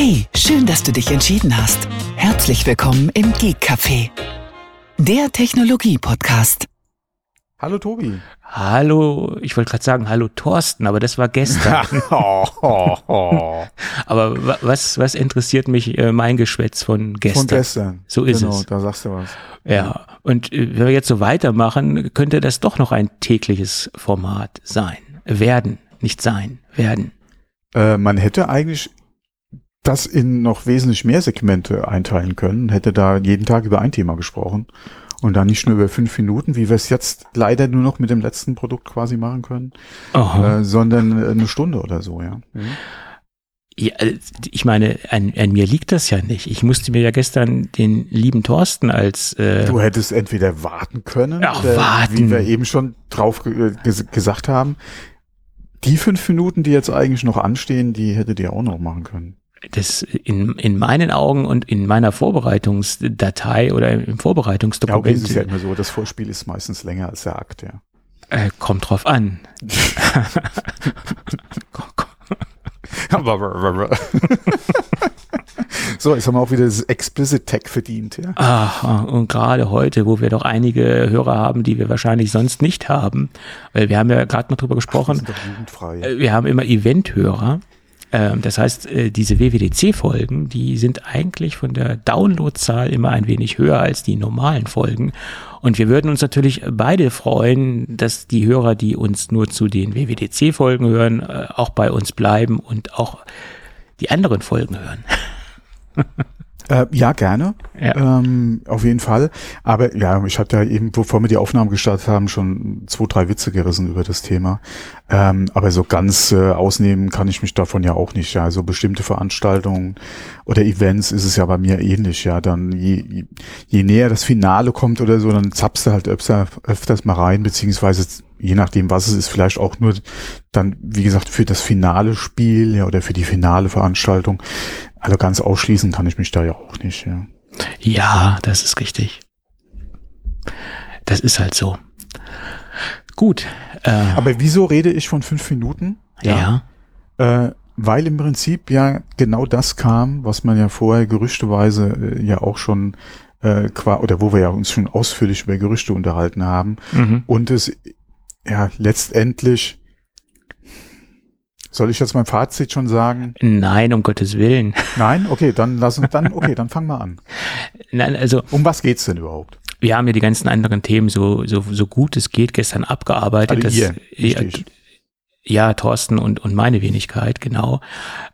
Hey, schön, dass du dich entschieden hast. Herzlich willkommen im Geek Café, der Technologie-Podcast. Hallo Tobi. Hallo, ich wollte gerade sagen, hallo Thorsten, aber das war gestern. aber wa- was, was interessiert mich äh, mein Geschwätz von gestern? Von gestern. So ist genau, es. da sagst du was. Ja, und äh, wenn wir jetzt so weitermachen, könnte das doch noch ein tägliches Format sein. Werden, nicht sein, werden. Äh, man hätte eigentlich das in noch wesentlich mehr Segmente einteilen können, hätte da jeden Tag über ein Thema gesprochen und dann nicht nur über fünf Minuten, wie wir es jetzt leider nur noch mit dem letzten Produkt quasi machen können, äh, sondern äh, eine Stunde oder so, ja. Ja, äh, ich meine, an, an mir liegt das ja nicht. Ich musste mir ja gestern den lieben Thorsten als äh, Du hättest entweder warten können, Ach, oder warten. wie wir eben schon drauf ge ges gesagt haben, die fünf Minuten, die jetzt eigentlich noch anstehen, die hättet ihr auch noch machen können. Das in, in meinen Augen und in meiner Vorbereitungsdatei oder im Ja, okay, Vorbereitungsdokument es ist ja immer so, das Vorspiel ist meistens länger als der Akt, ja. äh, kommt drauf an. so, jetzt haben wir auch wieder das Explicit Tag verdient, ja. Ach, und gerade heute, wo wir doch einige Hörer haben, die wir wahrscheinlich sonst nicht haben, weil wir haben ja gerade mal drüber gesprochen, jugendfrei. äh, wir haben immer Event-Hörer. Ähm, Das heißt, äh, diese WWDC-Folgen, die sind eigentlich von der Downloadzahl immer ein wenig höher als die normalen Folgen. Und wir würden uns natürlich beide freuen, dass die Hörer, die uns nur zu den WWDC-Folgen hören, äh, auch bei uns bleiben und auch die anderen Folgen hören. Äh, ja, gerne. Ja. Ähm, auf jeden Fall. Aber ja, ich hatte ja eben, bevor wir die Aufnahme gestartet haben, schon zwei, drei Witze gerissen über das Thema. Ähm, aber so ganz äh, ausnehmen kann ich mich davon ja auch nicht. Ja, also bestimmte Veranstaltungen oder Events ist es ja bei mir ähnlich. Ja, dann je, je, je näher das Finale kommt oder so, dann zappst du halt öfter, öfters mal rein, beziehungsweise je nachdem, was es ist, vielleicht auch nur dann, wie gesagt, für das finale Spiel ja, oder für die finale Veranstaltung. Also ganz ausschließen kann ich mich da ja auch nicht, ja. Ja, das ist richtig. Das ist halt so. Gut. Äh, Aber wieso rede ich von fünf Minuten? ja. Äh, weil im Prinzip ja genau das kam, was man ja vorher gerüchteweise äh, ja auch schon äh, qua oder wo wir ja uns schon ausführlich über Gerüchte unterhalten haben Mhm. und es ja letztendlich soll ich jetzt mein Fazit schon sagen? Nein, um Gottes Willen. Nein? Okay, dann lass uns dann okay, dann fang mal an. Nein, also Um was geht's denn überhaupt? wir haben ja die ganzen anderen Themen so, so, so gut es geht gestern abgearbeitet. Also ihr, ja, richtig. Ja, Thorsten und, und meine Wenigkeit, genau.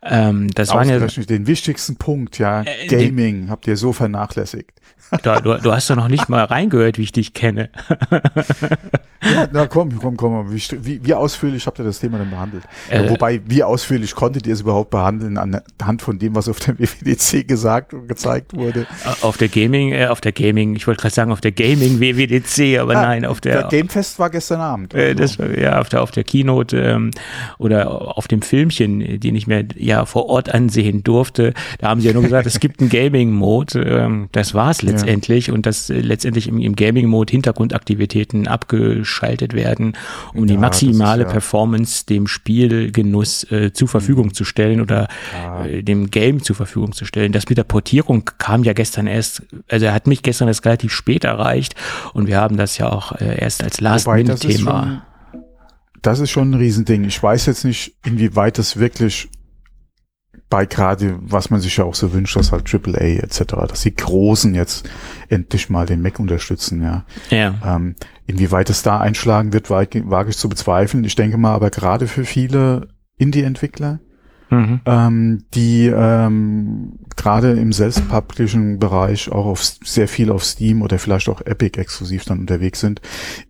Ähm, das waren ja, den wichtigsten Punkt, ja, Äh, Gaming habt ihr so vernachlässigt. du, du, du hast doch noch nicht mal reingehört, wie ich dich kenne. Ja, na komm, komm, komm. Wie, wie, wie ausführlich habt ihr das Thema denn behandelt? Äh, Wobei, wie ausführlich konntet ihr es überhaupt behandeln anhand von dem, was auf der WWDC gesagt und gezeigt wurde? Auf der Gaming, äh, auf der Gaming, ich wollte gerade sagen, auf der Gaming WWDC, aber Ah, nein, auf der, Der Gamefest war gestern Abend. Äh, Also. das, ja, auf der, auf der Keynote ähm, oder auf dem Filmchen, den ich mir ja vor Ort ansehen durfte, da haben sie ja nur gesagt, es gibt einen Gaming-Mode. Ähm, das war es letztendlich und dass äh, letztendlich im, im Gaming-Mode Hintergrundaktivitäten abgeschaltet werden, um die Ja, ist maximale ja- Performance dem Spielgenuss äh, zur Verfügung zu stellen oder äh, dem Game zur Verfügung zu stellen. Das mit der Portierung kam ja gestern erst, also er hat mich gestern erst relativ spät erreicht und wir haben das ja auch äh, erst als ist, Last-Minute-Thema. Das ist schon ein Riesending. Ich weiß jetzt nicht, inwieweit das wirklich bei gerade, was man sich ja auch so wünscht, dass halt AAA etc., dass die Großen jetzt endlich mal den Mac unterstützen, ja. Ja. Ähm, inwieweit es da einschlagen wird, wage ich zu bezweifeln. Ich denke mal, aber gerade für viele Indie-Entwickler, Mhm. ähm, die ähm, gerade im Self-Publishing-Bereich auch auf sehr viel auf Steam oder vielleicht auch Epic exklusiv dann unterwegs sind,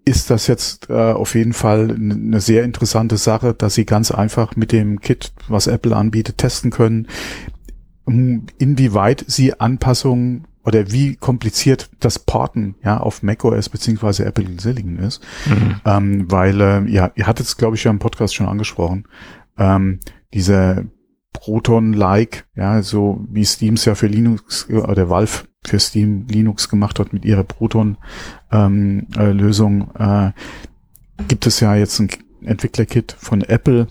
ist das jetzt äh, auf jeden Fall eine sehr interessante Sache, dass sie ganz einfach mit dem Kit, was Apple anbietet, testen können, inwieweit sie Anpassungen oder wie kompliziert das Porten ja auf macOS beziehungsweise Apple Silicon ist, Mhm. ähm, weil äh, ja, ihr hattet es glaube ich ja im Podcast schon angesprochen, ähm, diese Proton-like, ja, so wie Steam's ja für Linux äh, oder Valve für Steam Linux gemacht hat mit ihrer Proton ähm, äh, Lösung, äh, gibt es ja jetzt ein Entwicklerkit von Apple,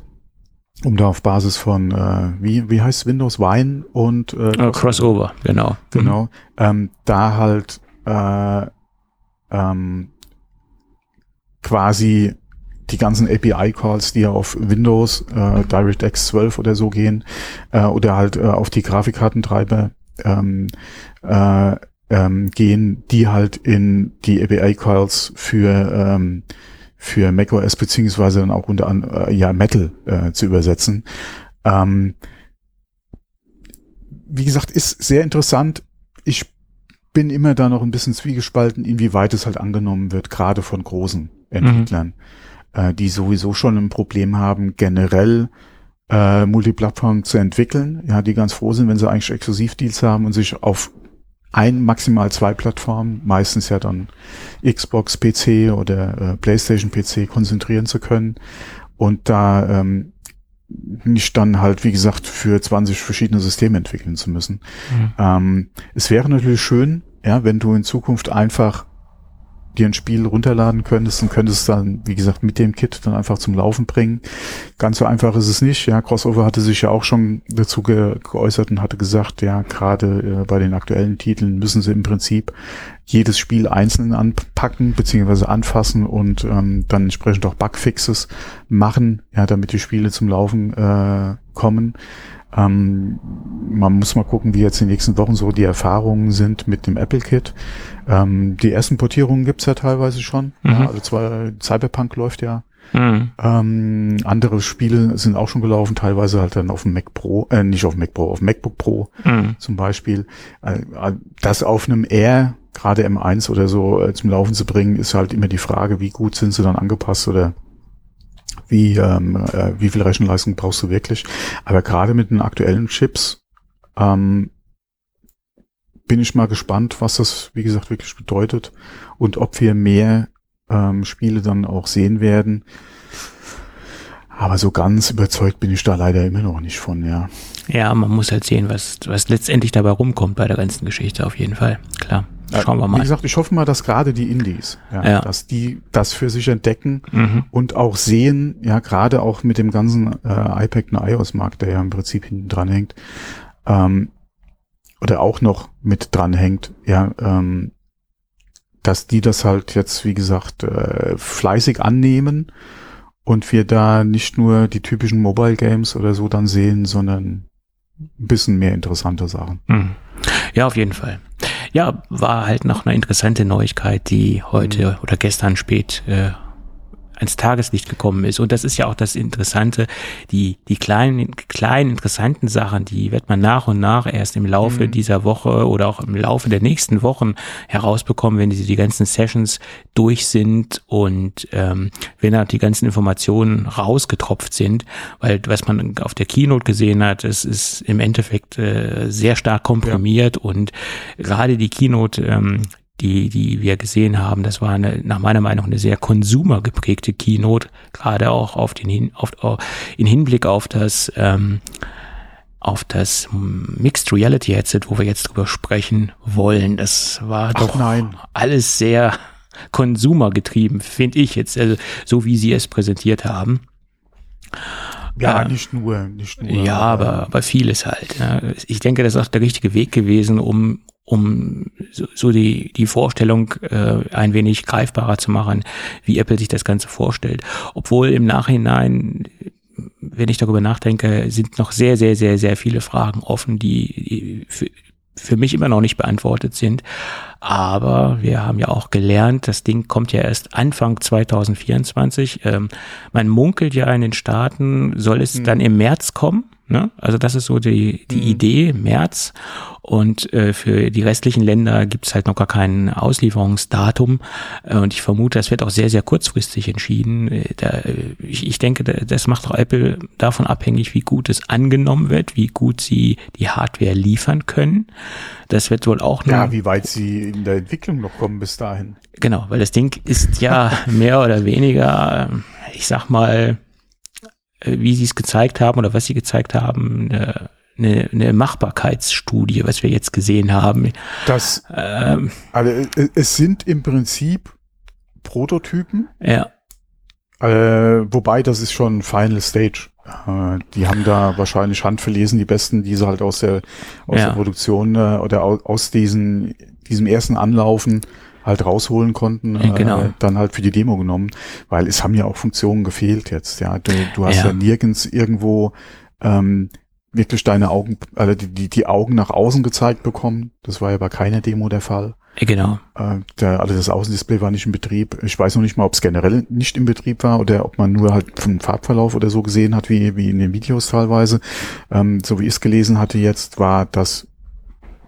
um da auf Basis von, äh, wie, wie heißt Windows Wine und äh, Crossover, Crossover genau. Genau. Mhm. Ähm, da halt äh, ähm, quasi die ganzen API-Calls, die ja auf Windows, äh, DirectX 12 oder so gehen, äh, oder halt äh, auf die Grafikkartentreiber ähm, äh, ähm, gehen, die halt in die API-Calls für ähm, für macOS beziehungsweise dann auch unter anderem äh, ja Metal äh, zu übersetzen. Ähm, wie gesagt, ist sehr interessant. Ich bin immer da noch ein bisschen zwiegespalten, inwieweit es halt angenommen wird, gerade von großen Entwicklern, mhm. Äh, die sowieso schon ein Problem haben, generell äh, Multiplattform zu entwickeln, ja, die ganz froh sind, wenn sie eigentlich Exklusivdeals haben und sich auf ein, maximal zwei Plattformen, meistens ja dann Xbox PC oder äh, PlayStation PC konzentrieren zu können und da ähm, nicht dann halt, wie gesagt, für 20 verschiedene Systeme entwickeln zu müssen. Mhm. Ähm, es wäre natürlich schön, ja, wenn du in Zukunft einfach dir ein Spiel runterladen könntest und könntest dann, wie gesagt, mit dem Kit dann einfach zum Laufen bringen. Ganz so einfach ist es nicht. Ja, Crossover hatte sich ja auch schon dazu ge geäußert und hatte gesagt, ja, gerade äh, bei den aktuellen Titeln müssen sie im Prinzip jedes Spiel einzeln anpacken beziehungsweise anfassen und ähm, dann entsprechend auch Bugfixes machen, ja, damit die Spiele zum Laufen äh, kommen. Ähm, man muss mal gucken, wie jetzt die nächsten Wochen so die Erfahrungen sind mit dem Apple Kit. Ähm, die ersten Portierungen gibt's ja teilweise schon. Mhm. Ja, also zwar Cyberpunk läuft ja. Mhm. Ähm, andere Spiele sind auch schon gelaufen, teilweise halt dann auf dem Mac Pro, äh, nicht auf dem Mac Pro, auf dem MacBook Pro mhm. zum Beispiel. Äh, das auf einem Air, gerade M1 oder so, äh, zum Laufen zu bringen, ist halt immer die Frage, wie gut sind sie dann angepasst oder wie, ähm, äh, wie viel Rechenleistung brauchst du wirklich. Aber gerade mit den aktuellen Chips ähm, bin ich mal gespannt, was das, wie gesagt, wirklich bedeutet und ob wir mehr ähm, Spiele dann auch sehen werden. Aber so ganz überzeugt bin ich da leider immer noch nicht von, ja. Ja, man muss halt sehen, was, was letztendlich dabei rumkommt bei der ganzen Geschichte, auf jeden Fall. Klar. Schauen wir mal. Wie gesagt, ich hoffe mal, dass gerade die Indies, ja, ja. dass die das für sich entdecken mhm. und auch sehen, ja, gerade auch mit dem ganzen äh, iPad und iOS-Markt, der ja im Prinzip hinten dran hängt, ähm, oder auch noch mit dran hängt, ja, ähm, dass die das halt jetzt, wie gesagt, äh, fleißig annehmen und wir da nicht nur die typischen Mobile Games oder so dann sehen, sondern ein bisschen mehr interessante Sachen. Mhm. Ja, auf jeden Fall. Ja, war halt noch eine interessante Neuigkeit, die heute mhm. oder gestern spät äh, ans Tageslicht gekommen ist. Und das ist ja auch das Interessante, die, die kleinen, kleinen interessanten Sachen, die wird man nach und nach erst im Laufe mhm. dieser Woche oder auch im Laufe der nächsten Wochen herausbekommen, wenn die, die ganzen Sessions durch sind und ähm, wenn da die ganzen Informationen rausgetropft sind, weil was man auf der Keynote gesehen hat, es ist im Endeffekt äh, sehr stark komprimiert ja. und gerade die Keynote, ähm, die, die wir gesehen haben, das war eine, nach meiner Meinung eine sehr konsumergeprägte Keynote, gerade auch auf den Hin, auf, in Hinblick auf das, ähm, auf das Mixed Reality Headset, wo wir jetzt drüber sprechen wollen. Das war Ach doch nein. alles sehr konsumergetrieben, finde ich jetzt, also so wie sie es präsentiert haben. Ja, äh, nicht nur, nicht nur. Ja, aber, aber vieles halt. Ja. Ich denke, das ist auch der richtige Weg gewesen, um, um so, die, die Vorstellung äh, ein wenig greifbarer zu machen, wie Apple sich das Ganze vorstellt. Obwohl im Nachhinein, wenn ich darüber nachdenke, sind noch sehr, sehr, sehr, sehr viele Fragen offen, die, die für, für mich immer noch nicht beantwortet sind. Aber wir haben ja auch gelernt, das Ding kommt ja erst Anfang 2024. Ähm, man munkelt ja in den Staaten, soll es mhm. dann im März kommen. Ne? Also das ist so die, die mhm. Idee, März. Und äh, für die restlichen Länder gibt es halt noch gar kein Auslieferungsdatum. Äh, und ich vermute, das wird auch sehr, sehr kurzfristig entschieden. Äh, da, ich, ich denke, das macht auch Apple davon abhängig, wie gut es angenommen wird, wie gut sie die Hardware liefern können. Das wird wohl auch noch. Ja, wie weit sie in der Entwicklung noch kommen bis dahin. Genau, weil das Ding ist ja mehr oder weniger, ich sag mal, wie sie es gezeigt haben oder was sie gezeigt haben, eine, eine, eine Machbarkeitsstudie, was wir jetzt gesehen haben. Das, ähm, also äh, es sind im Prinzip Prototypen. Ja. Äh, wobei, das ist schon Final Stage. Äh, die haben da wahrscheinlich handverlesen, die besten, die sie halt aus der, aus Ja. der Produktion äh, oder aus, aus diesen, diesem ersten Anlaufen halt rausholen konnten, Ja, genau. äh, dann halt für die Demo genommen, weil es haben ja auch Funktionen gefehlt jetzt, ja. Du, du hast Ja. ja, nirgends irgendwo ähm, wirklich deine Augen, also die, die, die Augen nach außen gezeigt bekommen. Das war ja bei keiner Demo der Fall. Genau. Äh, der, also das Außendisplay war nicht in Betrieb. Ich weiß noch nicht mal, ob es generell nicht in Betrieb war oder ob man nur halt vom Farbverlauf oder so gesehen hat, wie, wie in den Videos teilweise. Ähm, so wie ich es gelesen hatte jetzt, war das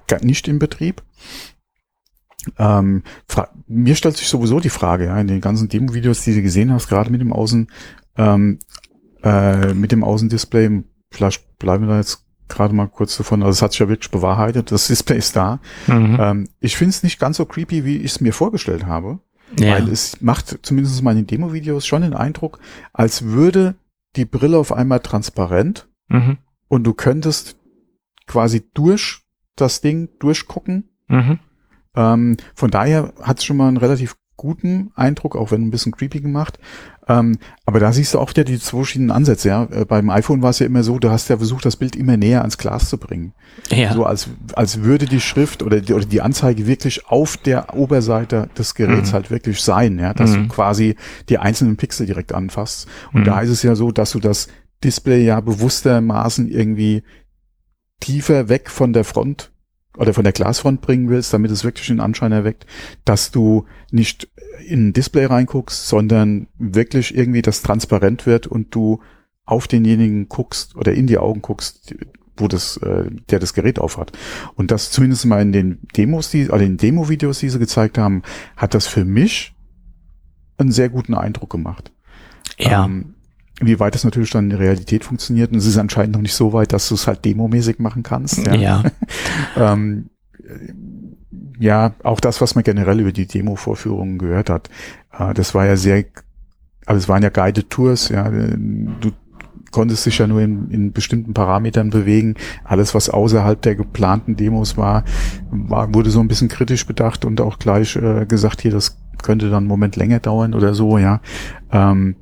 gar nicht in Betrieb. Ähm, mir stellt sich sowieso die Frage, ja, in den ganzen Demo-Videos, die du gesehen hast, gerade mit dem Außen, ähm, äh, mit dem Außendisplay, vielleicht bleiben wir da jetzt gerade mal kurz davon, also es hat sich ja wirklich bewahrheitet, das Display ist da. Mhm. Ähm, ich finde es nicht ganz so creepy, wie ich es mir vorgestellt habe, ja. weil es macht zumindest mal in den Demo-Videos schon den Eindruck, als würde die Brille auf einmal transparent mhm. und du könntest quasi durch das Ding durchgucken. Mhm. Ähm, von daher hat es schon mal einen relativ guten Eindruck, auch wenn ein bisschen creepy gemacht. Ähm, aber da siehst du auch wieder die zwei verschiedenen Ansätze. Ja? Äh, beim iPhone war es ja immer so, du hast ja versucht, das Bild immer näher ans Glas zu bringen. Ja. So als, als würde die Schrift oder die, oder die Anzeige wirklich auf der Oberseite des Geräts Mhm. halt wirklich sein, ja, dass Mhm. du quasi die einzelnen Pixel direkt anfasst. Und Mhm. da ist es ja so, dass du das Display ja bewusstermaßen irgendwie tiefer weg von der Front oder von der Glasfront bringen willst, damit es wirklich den Anschein erweckt, dass du nicht in ein Display reinguckst, sondern wirklich irgendwie das transparent wird und du auf denjenigen guckst oder in die Augen guckst, wo das, äh, der das Gerät aufhat. Und das zumindest mal in den Demos, die, oder in den Demo-Videos, die sie gezeigt haben, hat das für mich einen sehr guten Eindruck gemacht. ja. Ähm, wie weit das natürlich dann in der Realität funktioniert. Und es ist anscheinend noch nicht so weit, dass du es halt demomäßig machen kannst. ja. Ähm, ja, auch das, was man generell über die Demo-Vorführungen gehört hat, äh, das war ja sehr, also es waren ja Guided Tours, ja, du konntest dich ja nur in, in bestimmten Parametern bewegen. Alles, was außerhalb der geplanten Demos war, war wurde so ein bisschen kritisch bedacht und auch gleich äh, gesagt, hier, das könnte dann einen Moment länger dauern oder so, ja. Ähm,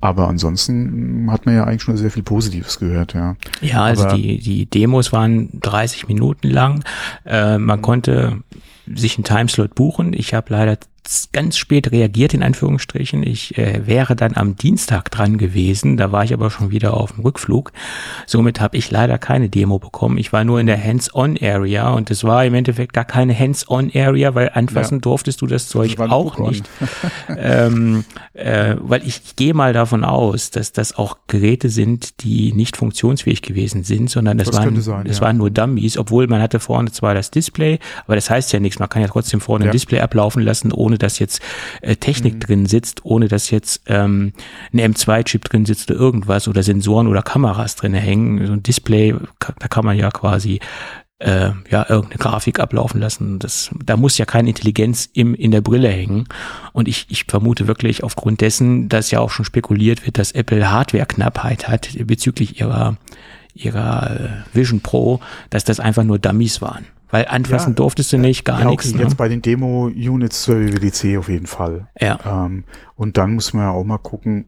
aber ansonsten hat man ja eigentlich schon sehr viel Positives gehört, ja. Ja, also Aber- die, die Demos waren 30 Minuten lang. Äh, man konnte sich einen Timeslot buchen. Ich habe leider ganz spät reagiert, in Anführungsstrichen. Ich äh, wäre dann am Dienstag dran gewesen. Da war ich aber schon wieder auf dem Rückflug. Somit habe ich leider keine Demo bekommen. Ich war nur in der Hands-on-Area und es war im Endeffekt gar keine Hands-on-Area, weil anfassen Ja. durfte du das Zeug Das auch Book-on. nicht. ähm, äh, weil ich gehe mal davon aus, dass das auch Geräte sind, die nicht funktionsfähig gewesen sind, sondern das, Das waren, sein, das ja. waren nur Dummies, obwohl man hatte vorne zwar das Display, aber das heißt ja nichts. Man kann ja trotzdem vorne Ja. ein Display ablaufen lassen, ohne dass jetzt äh, Technik Mhm. drin sitzt, ohne dass jetzt ähm, ein M2-Chip drin sitzt oder irgendwas oder Sensoren oder Kameras drin hängen. So ein Display, da kann man ja quasi äh, ja, irgendeine Grafik ablaufen lassen. Das, da muss ja keine Intelligenz im, in der Brille hängen. Und ich, ich vermute wirklich aufgrund dessen, dass ja auch schon spekuliert wird, dass Apple Hardware-Knappheit hat bezüglich ihrer, ihrer äh, Vision Pro, dass das einfach nur Dummies waren. Weil anfassen Ja, durftest du nicht, gar ja, okay, nichts. Ne? Jetzt bei den Demo-Units zur WWDC auf jeden Fall. Ja, Ähm, und dann muss man ja auch mal gucken,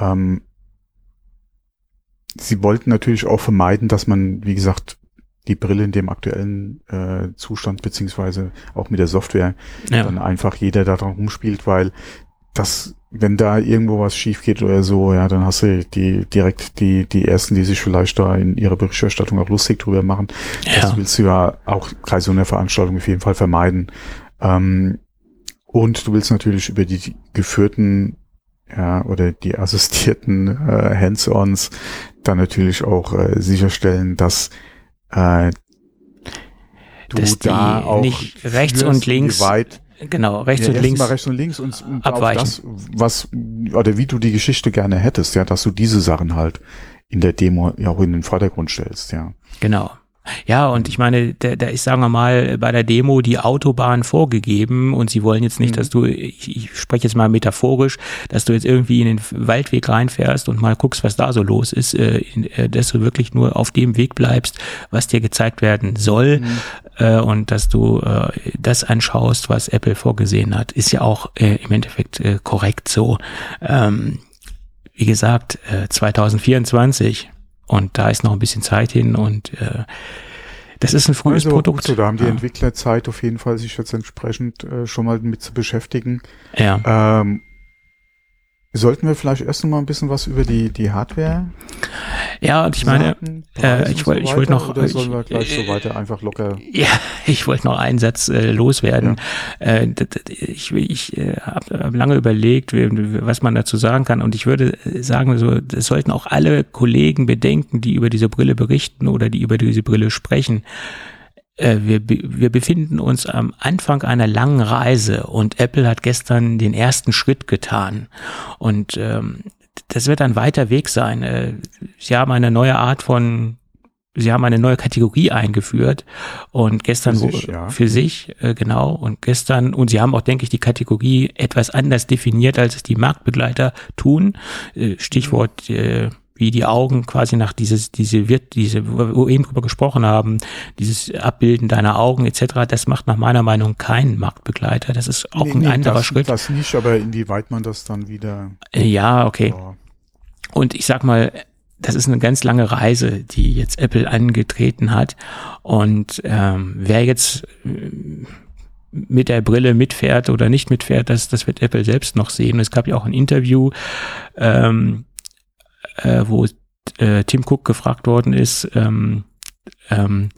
ähm, sie wollten natürlich auch vermeiden, dass man, wie gesagt, die Brille in dem aktuellen äh, Zustand beziehungsweise auch mit der Software ja. dann einfach jeder da dran rumspielt, weil das, wenn da irgendwo was schief geht oder so, ja, dann hast du die direkt die die ersten, die sich vielleicht da in ihrer Berichterstattung auch lustig drüber machen. Das ja. willst du ja auch bei so einer Veranstaltung auf jeden Fall vermeiden. Ähm, und du willst natürlich über die geführten ja, oder die assistierten äh, Hands-ons dann natürlich auch äh, sicherstellen, dass äh, du Dass die da auch nicht rechts und links inwieweit- Genau, rechts ja, und links. mal rechts und links und, und abweichen. das, was oder wie du die Geschichte gerne hättest, ja, dass du diese Sachen halt in der Demo ja auch in den Vordergrund stellst, ja. Genau. Ja, und ich meine, da, da ist, sagen wir mal, bei der Demo die Autobahn vorgegeben und sie wollen jetzt nicht, mhm. dass du, ich, ich spreche jetzt mal metaphorisch, dass du jetzt irgendwie in den Waldweg reinfährst und mal guckst, was da so los ist, äh, äh, dass du wirklich nur auf dem Weg bleibst, was dir gezeigt werden soll mhm. Äh, und dass du äh, das anschaust, was Apple vorgesehen hat, ist ja auch äh, im Endeffekt äh, korrekt so. Ähm, wie gesagt, äh, 2024 und da ist noch ein bisschen Zeit hin und äh, das ist ein frühes also, Produkt. So, da haben die ja. Entwickler Zeit auf jeden Fall, sich jetzt entsprechend äh, schon mal mit zu beschäftigen. Ja. Ähm, Sollten wir vielleicht erst noch mal ein bisschen was über die, die Hardware? Ja, und ich meine, äh, ich wollte, so ich wollte noch, oder sollen wir gleich äh, so weiter einfach locker? Ja, ich wollte noch einen Satz äh, loswerden. Ja. Äh, ich ich äh, habe lange überlegt, was man dazu sagen kann, und ich würde sagen, so, das sollten auch alle Kollegen bedenken, die über diese Brille berichten oder die über diese Brille sprechen äh, wir, wir befinden uns am Anfang einer langen Reise und Apple hat gestern den ersten Schritt getan. Und ähm, das wird ein weiter Weg sein. Äh, sie haben eine neue Art von Sie haben eine neue Kategorie eingeführt und gestern für sich, ja. für sich äh, genau und gestern und sie haben auch denke ich die Kategorie etwas anders definiert als es die Marktbegleiter tun äh, Stichwort äh, wie die Augen quasi nach dieses, diese wird, diese, wo wir eben drüber gesprochen haben, dieses Abbilden deiner Augen etc., das macht nach meiner Meinung keinen Marktbegleiter. Das ist auch nee, ein nee, anderer das, Schritt. Das nicht, aber inwieweit man das dann wieder. Äh, ja, okay. Oh. Und ich sag mal, das ist eine ganz lange Reise, die jetzt Apple angetreten hat. Und ähm, wer jetzt äh, mit der Brille mitfährt oder nicht mitfährt, das, das wird Apple selbst noch sehen. Es gab ja auch ein Interview ähm, äh, wo äh, Tim Cook gefragt worden ist, ähm, ähm,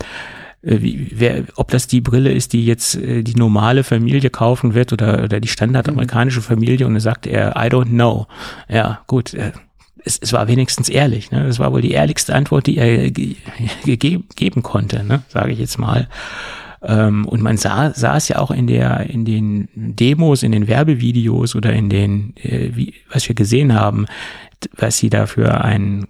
äh, wie, wer, ob das die Brille ist, die jetzt äh, die normale Familie kaufen wird oder, oder die standardamerikanische mhm. Familie und dann sagte er, I don't know. Ja, gut, äh, es, es war wenigstens ehrlich. Ne? Das war wohl die ehrlichste Antwort, die er ge gegeben geben konnte, ne? sage ich jetzt mal. Ähm, und man sah, sah es ja auch in der, in den Demos, in den Werbevideos oder in den, äh, wie, was wir gesehen haben, was sie da für ein,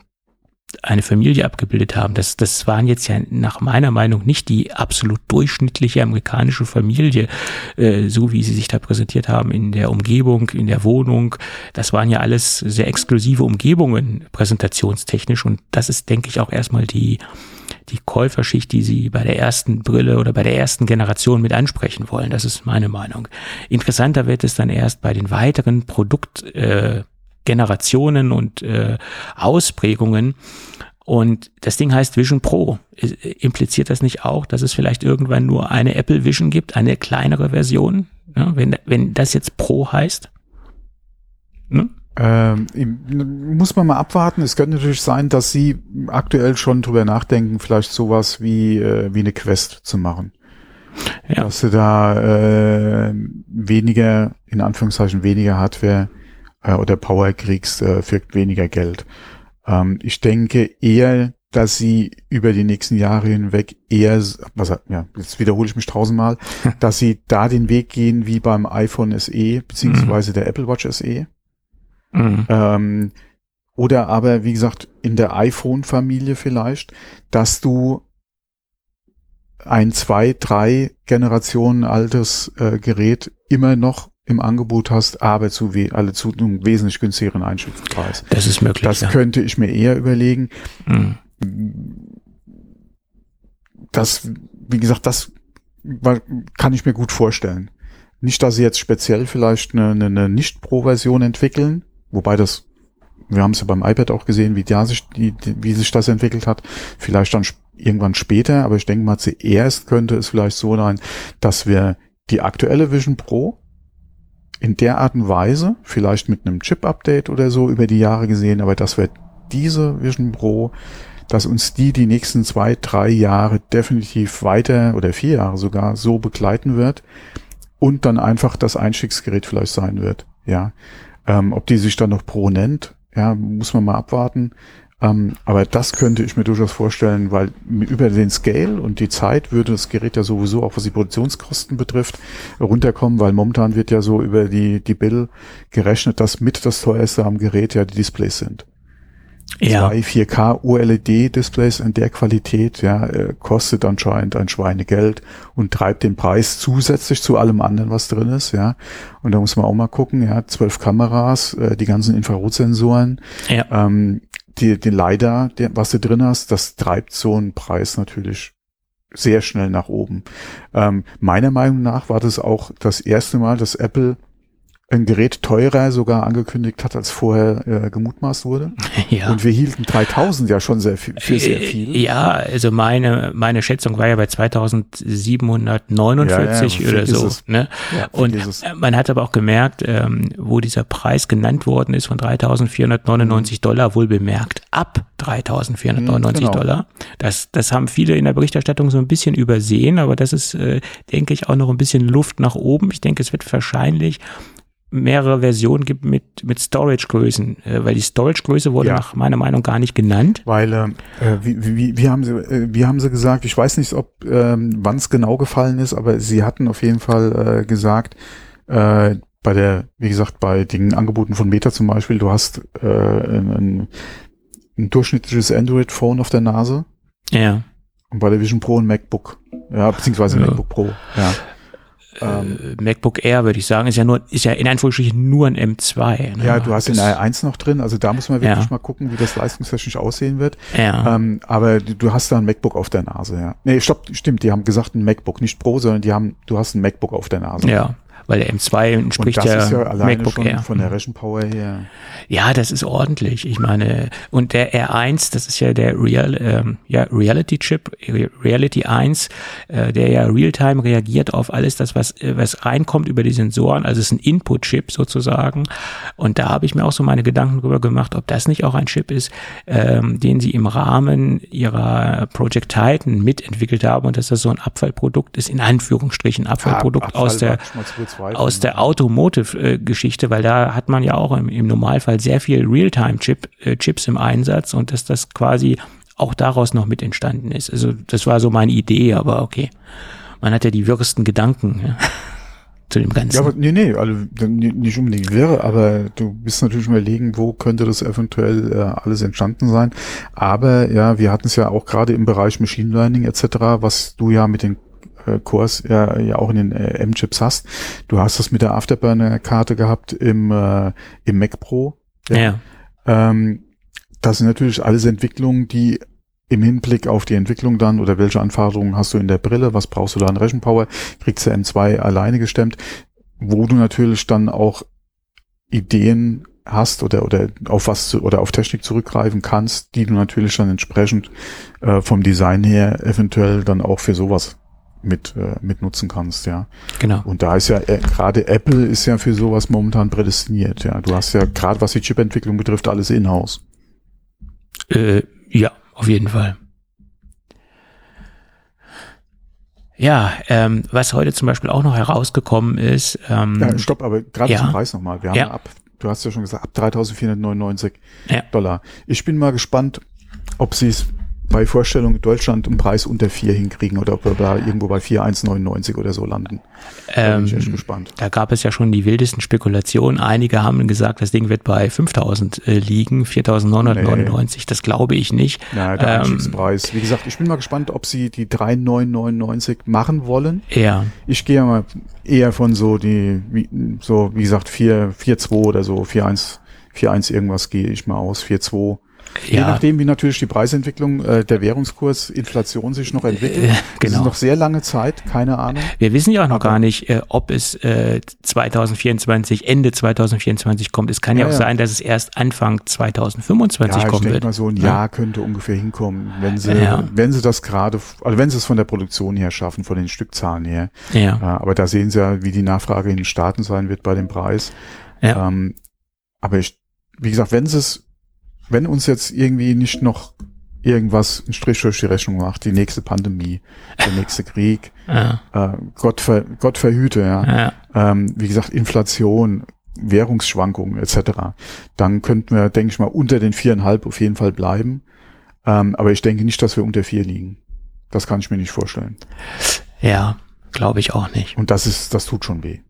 eine Familie abgebildet haben. Das, das waren jetzt ja nach meiner Meinung nicht die absolut durchschnittliche amerikanische Familie, äh, so wie sie sich da präsentiert haben in der Umgebung, in der Wohnung. Das waren ja alles sehr exklusive Umgebungen präsentationstechnisch und das ist, denke ich, auch erstmal die, die Käuferschicht, die sie bei der ersten Brille oder bei der ersten Generation mit ansprechen wollen. Das ist meine Meinung. Interessanter wird es dann erst bei den weiteren Produkt, äh, und äh, Ausprägungen. Und das Ding heißt Vision Pro. Impliziert das nicht auch, dass es vielleicht irgendwann nur eine Apple Vision gibt, eine kleinere Version? Ja, wenn, wenn das jetzt Pro heißt? Hm? Ähm, muss man mal abwarten. Es könnte natürlich sein, dass sie aktuell schon drüber nachdenken, vielleicht sowas wie, äh, wie eine Quest zu machen. Ja. Dass du da äh, weniger, in Anführungszeichen weniger Hardware äh, oder Power kriegst äh, für weniger Geld. Ähm, ich denke eher, dass sie über die nächsten Jahre hinweg eher, was, ja, jetzt wiederhole ich mich tausendmal, dass sie da den Weg gehen wie beim iPhone SE beziehungsweise mhm. der Apple Watch SE. Mhm. Ähm, oder aber, wie gesagt, in der iPhone-Familie vielleicht, dass du ein zwei, drei Generationen altes äh, Gerät immer noch im Angebot hast, aber zu we alle zu einem wesentlich günstigeren Einstiegspreis. Das ist möglich. Das ja. könnte ich mir eher überlegen. Mhm. Das, wie gesagt, das kann ich mir gut vorstellen. Nicht, dass sie jetzt speziell vielleicht eine, eine Nicht-Pro-Version entwickeln, wobei das, wir haben es ja beim iPad auch gesehen, wie, da sich, die, wie sich das entwickelt hat. Vielleicht dann irgendwann später, aber ich denke mal, zuerst könnte es vielleicht so sein, dass wir die aktuelle Vision Pro in der Art und Weise, vielleicht mit einem Chip-Update oder so über die Jahre gesehen, aber das wird diese Vision Pro, dass uns die die nächsten zwei, drei Jahre definitiv weiter oder vier Jahre sogar so begleiten wird und dann einfach das Einstiegsgerät vielleicht sein wird. Ja, ähm, ob die sich dann noch Pro nennt, ja, muss man mal abwarten. Ähm, aber das könnte ich mir durchaus vorstellen, weil über den Scale und die Zeit würde das Gerät ja sowieso, auch was die Produktionskosten betrifft, runterkommen, weil momentan wird ja so über die, die Bill gerechnet, dass mit das teuerste am Gerät ja die Displays sind. Ja. Zwei 4K OLED-Displays in der Qualität, ja, äh, kostet anscheinend ein Schweinegeld und treibt den Preis zusätzlich zu allem anderen, was drin ist, ja. Und da muss man auch mal gucken, ja, zwölf Kameras, äh, die ganzen Infrarotsensoren, Ja. ähm, die, den LiDAR, der, was du drin hast, das treibt so einen Preis natürlich sehr schnell nach oben. Ähm, meiner Meinung nach war das auch das erste Mal, dass Apple ein Gerät teurer sogar angekündigt hat, als vorher äh, gemutmaßt wurde. ja. Und wir hielten 3000 ja schon sehr viel, für sehr viel. Äh, Ja, also meine, meine Schätzung war ja bei 2749 Ja, ja, oder so. Ne? Ja, Und man hat aber auch gemerkt, ähm, wo dieser Preis genannt worden ist von 3499 Dollar, wohl bemerkt ab 3499 Mhm, genau. Dollar. Das, das haben viele in der Berichterstattung so ein bisschen übersehen, aber das ist, äh, denke ich, auch noch ein bisschen Luft nach oben. Ich denke, es wird wahrscheinlich mehrere Versionen gibt mit, mit Storage-Größen, äh, weil die Storage-Größe wurde Ja. nach meiner Meinung gar nicht genannt. Weil, ähm, äh, wie, wie, wie, haben sie, äh, wie haben sie gesagt, ich weiß nicht, ob ähm, wann es genau gefallen ist, aber sie hatten auf jeden Fall äh, gesagt, äh, bei der, wie gesagt, bei den Angeboten von Meta zum Beispiel, du hast äh, ein, ein durchschnittliches Android-Phone auf der Nase Ja. und bei der Vision Pro ein MacBook. Ja, beziehungsweise Ja. MacBook Pro. Ja. Ähm, äh, MacBook Air, würde ich sagen, ist ja nur, ist ja in Anführungsstrichen nur ein M2. Ne? ja, du hast den Das- R1 noch drin, also da muss man wirklich Ja. mal gucken, wie das leistungstechnisch aussehen wird. Ja. Ähm, aber du, du hast da ein MacBook auf der Nase, ja. Nee, stopp, stimmt, die haben gesagt ein MacBook, nicht Pro, sondern die haben, du hast ein MacBook auf der Nase. ja, weil der M2 Und entspricht das ja, ist ja MacBook Air. von der Rechenpower her. Ja, das ist ordentlich. Ich meine, und der R1, das ist ja der Real, ähm, ja, Reality Chip, Re- Reality 1, äh, der ja real-time reagiert auf alles das, was, äh, was reinkommt über die Sensoren. Also es ist ein Input-Chip sozusagen. Und da habe ich mir auch so meine Gedanken drüber gemacht, ob das nicht auch ein Chip ist, ähm, den sie im Rahmen ihrer Project Titan mitentwickelt haben und dass das so ein Abfallprodukt ist, in Anführungsstrichen Abfallprodukt Abfall aus der, aus der Automotive-Geschichte, weil da hat man ja auch im, im Normalfall sehr viel Realtime-Chip, äh, im Einsatz und dass das quasi auch daraus noch mit entstanden ist. Also das war so meine Idee, aber okay. Man hat ja die wirsten Gedanken ja, zu dem Ganzen. Ja, aber nee, nee, also nicht unbedingt wirre, aber du bist natürlich überlegen, wo könnte das eventuell äh, alles entstanden sein. Aber ja, wir hatten es ja auch gerade im Bereich Machine Learning etc., was du ja mit den Cores ja, ja auch in den äh, M-Chips hast. Du hast das mit der Afterburner-Karte gehabt im, äh, im Mac Pro. ja. Ähm, das sind natürlich alles Entwicklungen, die im Hinblick auf die Entwicklung dann oder welche Anforderungen hast du in der Brille, was brauchst du da an Rechenpower, kriegst du M2 alleine gestemmt, wo du natürlich dann auch Ideen hast oder oder auf was zu, oder auf Technik zurückgreifen kannst, die du natürlich dann entsprechend äh, vom Design her eventuell dann auch für sowas mit äh, mit nutzen kannst, ja. Genau. Und da ist ja äh, gerade Apple ist ja für sowas momentan prädestiniert, ja. Du hast ja gerade was die Chipentwicklung betrifft alles in-house. Äh, ja, auf jeden Fall. Ja, ähm, was heute zum Beispiel auch noch herausgekommen ist, ähm, Ja, stopp, aber gerade Ja. zum Preis nochmal. Wir haben Ja. ab, du hast ja schon gesagt, ab 3.499 Ja. Dollar. Ich bin mal gespannt, ob sie es bei Vorstellung in Deutschland im Preis unter 4 hinkriegen oder ob wir da irgendwo bei 4,199 oder so landen. Da bin ich echt ähm, gespannt. Da gab es ja schon die wildesten Spekulationen. Einige haben gesagt, das Ding wird bei 5000 äh, liegen, 4999. Das glaube ich nicht. Ja, der ähm, Einstiegspreis. Wie gesagt, ich bin mal gespannt, ob sie die 3,999 machen wollen. Ja, Ich gehe mal eher von so die, wie, so wie gesagt, 4, 4,2 oder so, 4,1, 4,1 irgendwas gehe ich mal aus, 4,2. Je ja, nachdem, wie natürlich die Preisentwicklung, äh, der Währungskurs, Inflation sich noch entwickelt. Äh, Das genau. ist noch sehr lange Zeit, keine Ahnung. Wir wissen ja auch noch Aber- gar nicht, äh, ob es äh, 2024, Ende 2024 kommt. Es kann ja, Ja, auch ja. sein, dass es erst Anfang 2025 Ja, ich kommen denke wird. mal so ein Ja. Jahr könnte ungefähr hinkommen, wenn sie, wenn sie das gerade, also wenn sie es von der Produktion her schaffen, von den Stückzahlen her. Ja, Ja, aber da sehen sie ja, wie die Nachfrage in den Staaten sein wird bei dem Preis. ja, Ähm, aber ich, wie gesagt, wenn sie es, wenn uns jetzt irgendwie nicht noch irgendwas einen Strich durch die Rechnung macht, die nächste Pandemie, der nächste Krieg, ja, äh, Gott, ver, Gott verhüte, ja. ja, Ähm, wie gesagt, Inflation, Währungsschwankungen etc., dann könnten wir, denke ich mal, unter den viereinhalb auf jeden Fall bleiben. Ähm, aber ich denke nicht, dass wir unter vier liegen. Das kann ich mir nicht vorstellen. ja glaube ich auch nicht. Und das ist, das tut schon weh.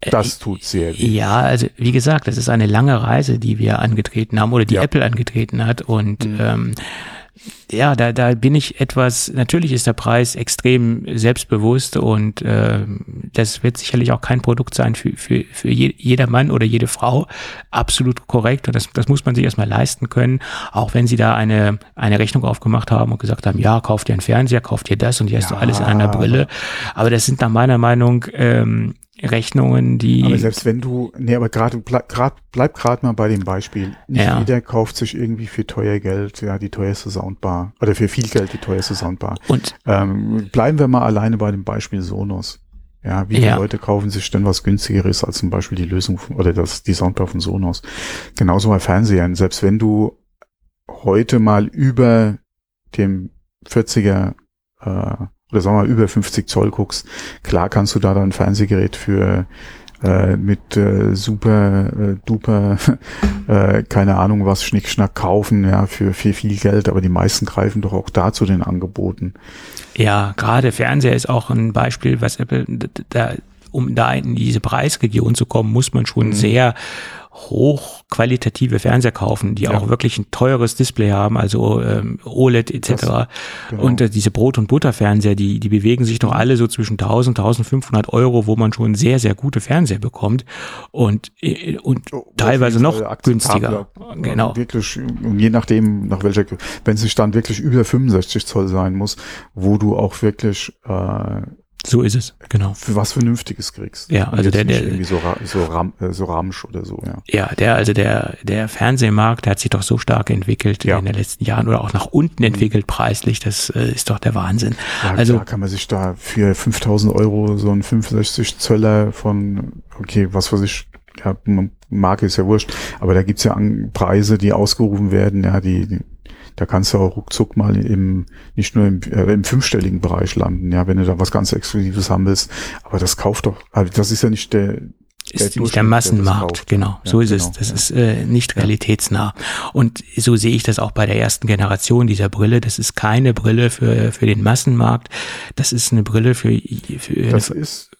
Das tut sehr weh. Ja, also wie gesagt, das ist eine lange Reise, die wir angetreten haben oder die Ja. Apple angetreten hat. Und Mhm. ähm, ja, da, da bin ich etwas, natürlich ist der Preis extrem selbstbewusst und ähm, das wird sicherlich auch kein Produkt sein für, für, für je, jeder Mann oder jede Frau. Absolut korrekt. Und das, das muss man sich erstmal leisten können, auch wenn sie da eine, eine Rechnung aufgemacht haben und gesagt haben, ja, kauft dir einen Fernseher, kauft dir das und hier hast du alles in einer Brille. Aber das sind nach meiner Meinung ähm, Rechnungen, die Aber selbst wenn du, nee, aber gerade bleib grad, bleib gerade mal bei dem Beispiel. Nicht Ja. jeder kauft sich irgendwie für teuer Geld, ja, die teuerste Soundbar oder für viel Geld die teuerste Soundbar. und Ähm, bleiben wir mal alleine bei dem Beispiel Sonos. Ja, wie Ja. viele Leute kaufen sich denn was günstigeres als zum Beispiel die Lösung von, oder das, die Soundbar von Sonos? Genauso bei Fernsehern. Selbst wenn du heute mal über dem 40er äh, oder sagen wir über 50 Zoll guckst, klar kannst du da dann Fernsehgerät für äh, mit äh, super äh, duper äh, keine Ahnung was Schnickschnack kaufen ja für viel viel Geld aber die meisten greifen doch auch da den Angeboten. Ja, gerade Fernseher ist auch ein Beispiel, was Apple, da, um da in diese Preisregion zu kommen, muss man schon Mhm. sehr hochqualitative Fernseher kaufen, die Ja. auch wirklich ein teures Display haben, also ähm, OLED etc. Das- genau. Und äh, diese Brot- und Butterfernseher, die, die bewegen sich doch alle so zwischen 1000, 1500 Euro, wo man schon sehr, sehr gute Fernseher bekommt und, äh, und Oh, teilweise noch günstiger. Genau. Wirklich, und je nachdem, nach welcher, wenn es sich dann wirklich über 65 Zoll sein muss, wo du auch wirklich äh, So ist es, genau. für was Vernünftiges kriegst. Ja, also der- der- irgendwie so, ra so, ram, äh, so Ramsch oder so, ja. Ja, der, also der, der Fernsehmarkt, der hat sich doch so stark entwickelt Ja. in den letzten Jahren oder auch nach unten entwickelt preislich. Das äh, ist doch der Wahnsinn. Ja, also, klar kann man sich da für 5000 Euro so einen 65 Zöller von, okay, was weiß ich, ja, Marke ist ja wurscht, aber da gibt's ja Preise, die ausgerufen werden, ja, die, die da kannst du auch ruckzuck mal im, nicht nur im, äh, im fünfstelligen Bereich landen, ja, wenn du da was ganz Exklusives haben willst. Aber das kauft doch, also das ist ja nicht der, ist nicht der Massenmarkt, kauft. genau. Ja, so ist genau, es. Das ja. ist äh, nicht realitätsnah. Und so sehe ich das auch bei der ersten Generation dieser Brille. Das ist keine Brille für, für den Massenmarkt. Das ist eine Brille für, für, das ist,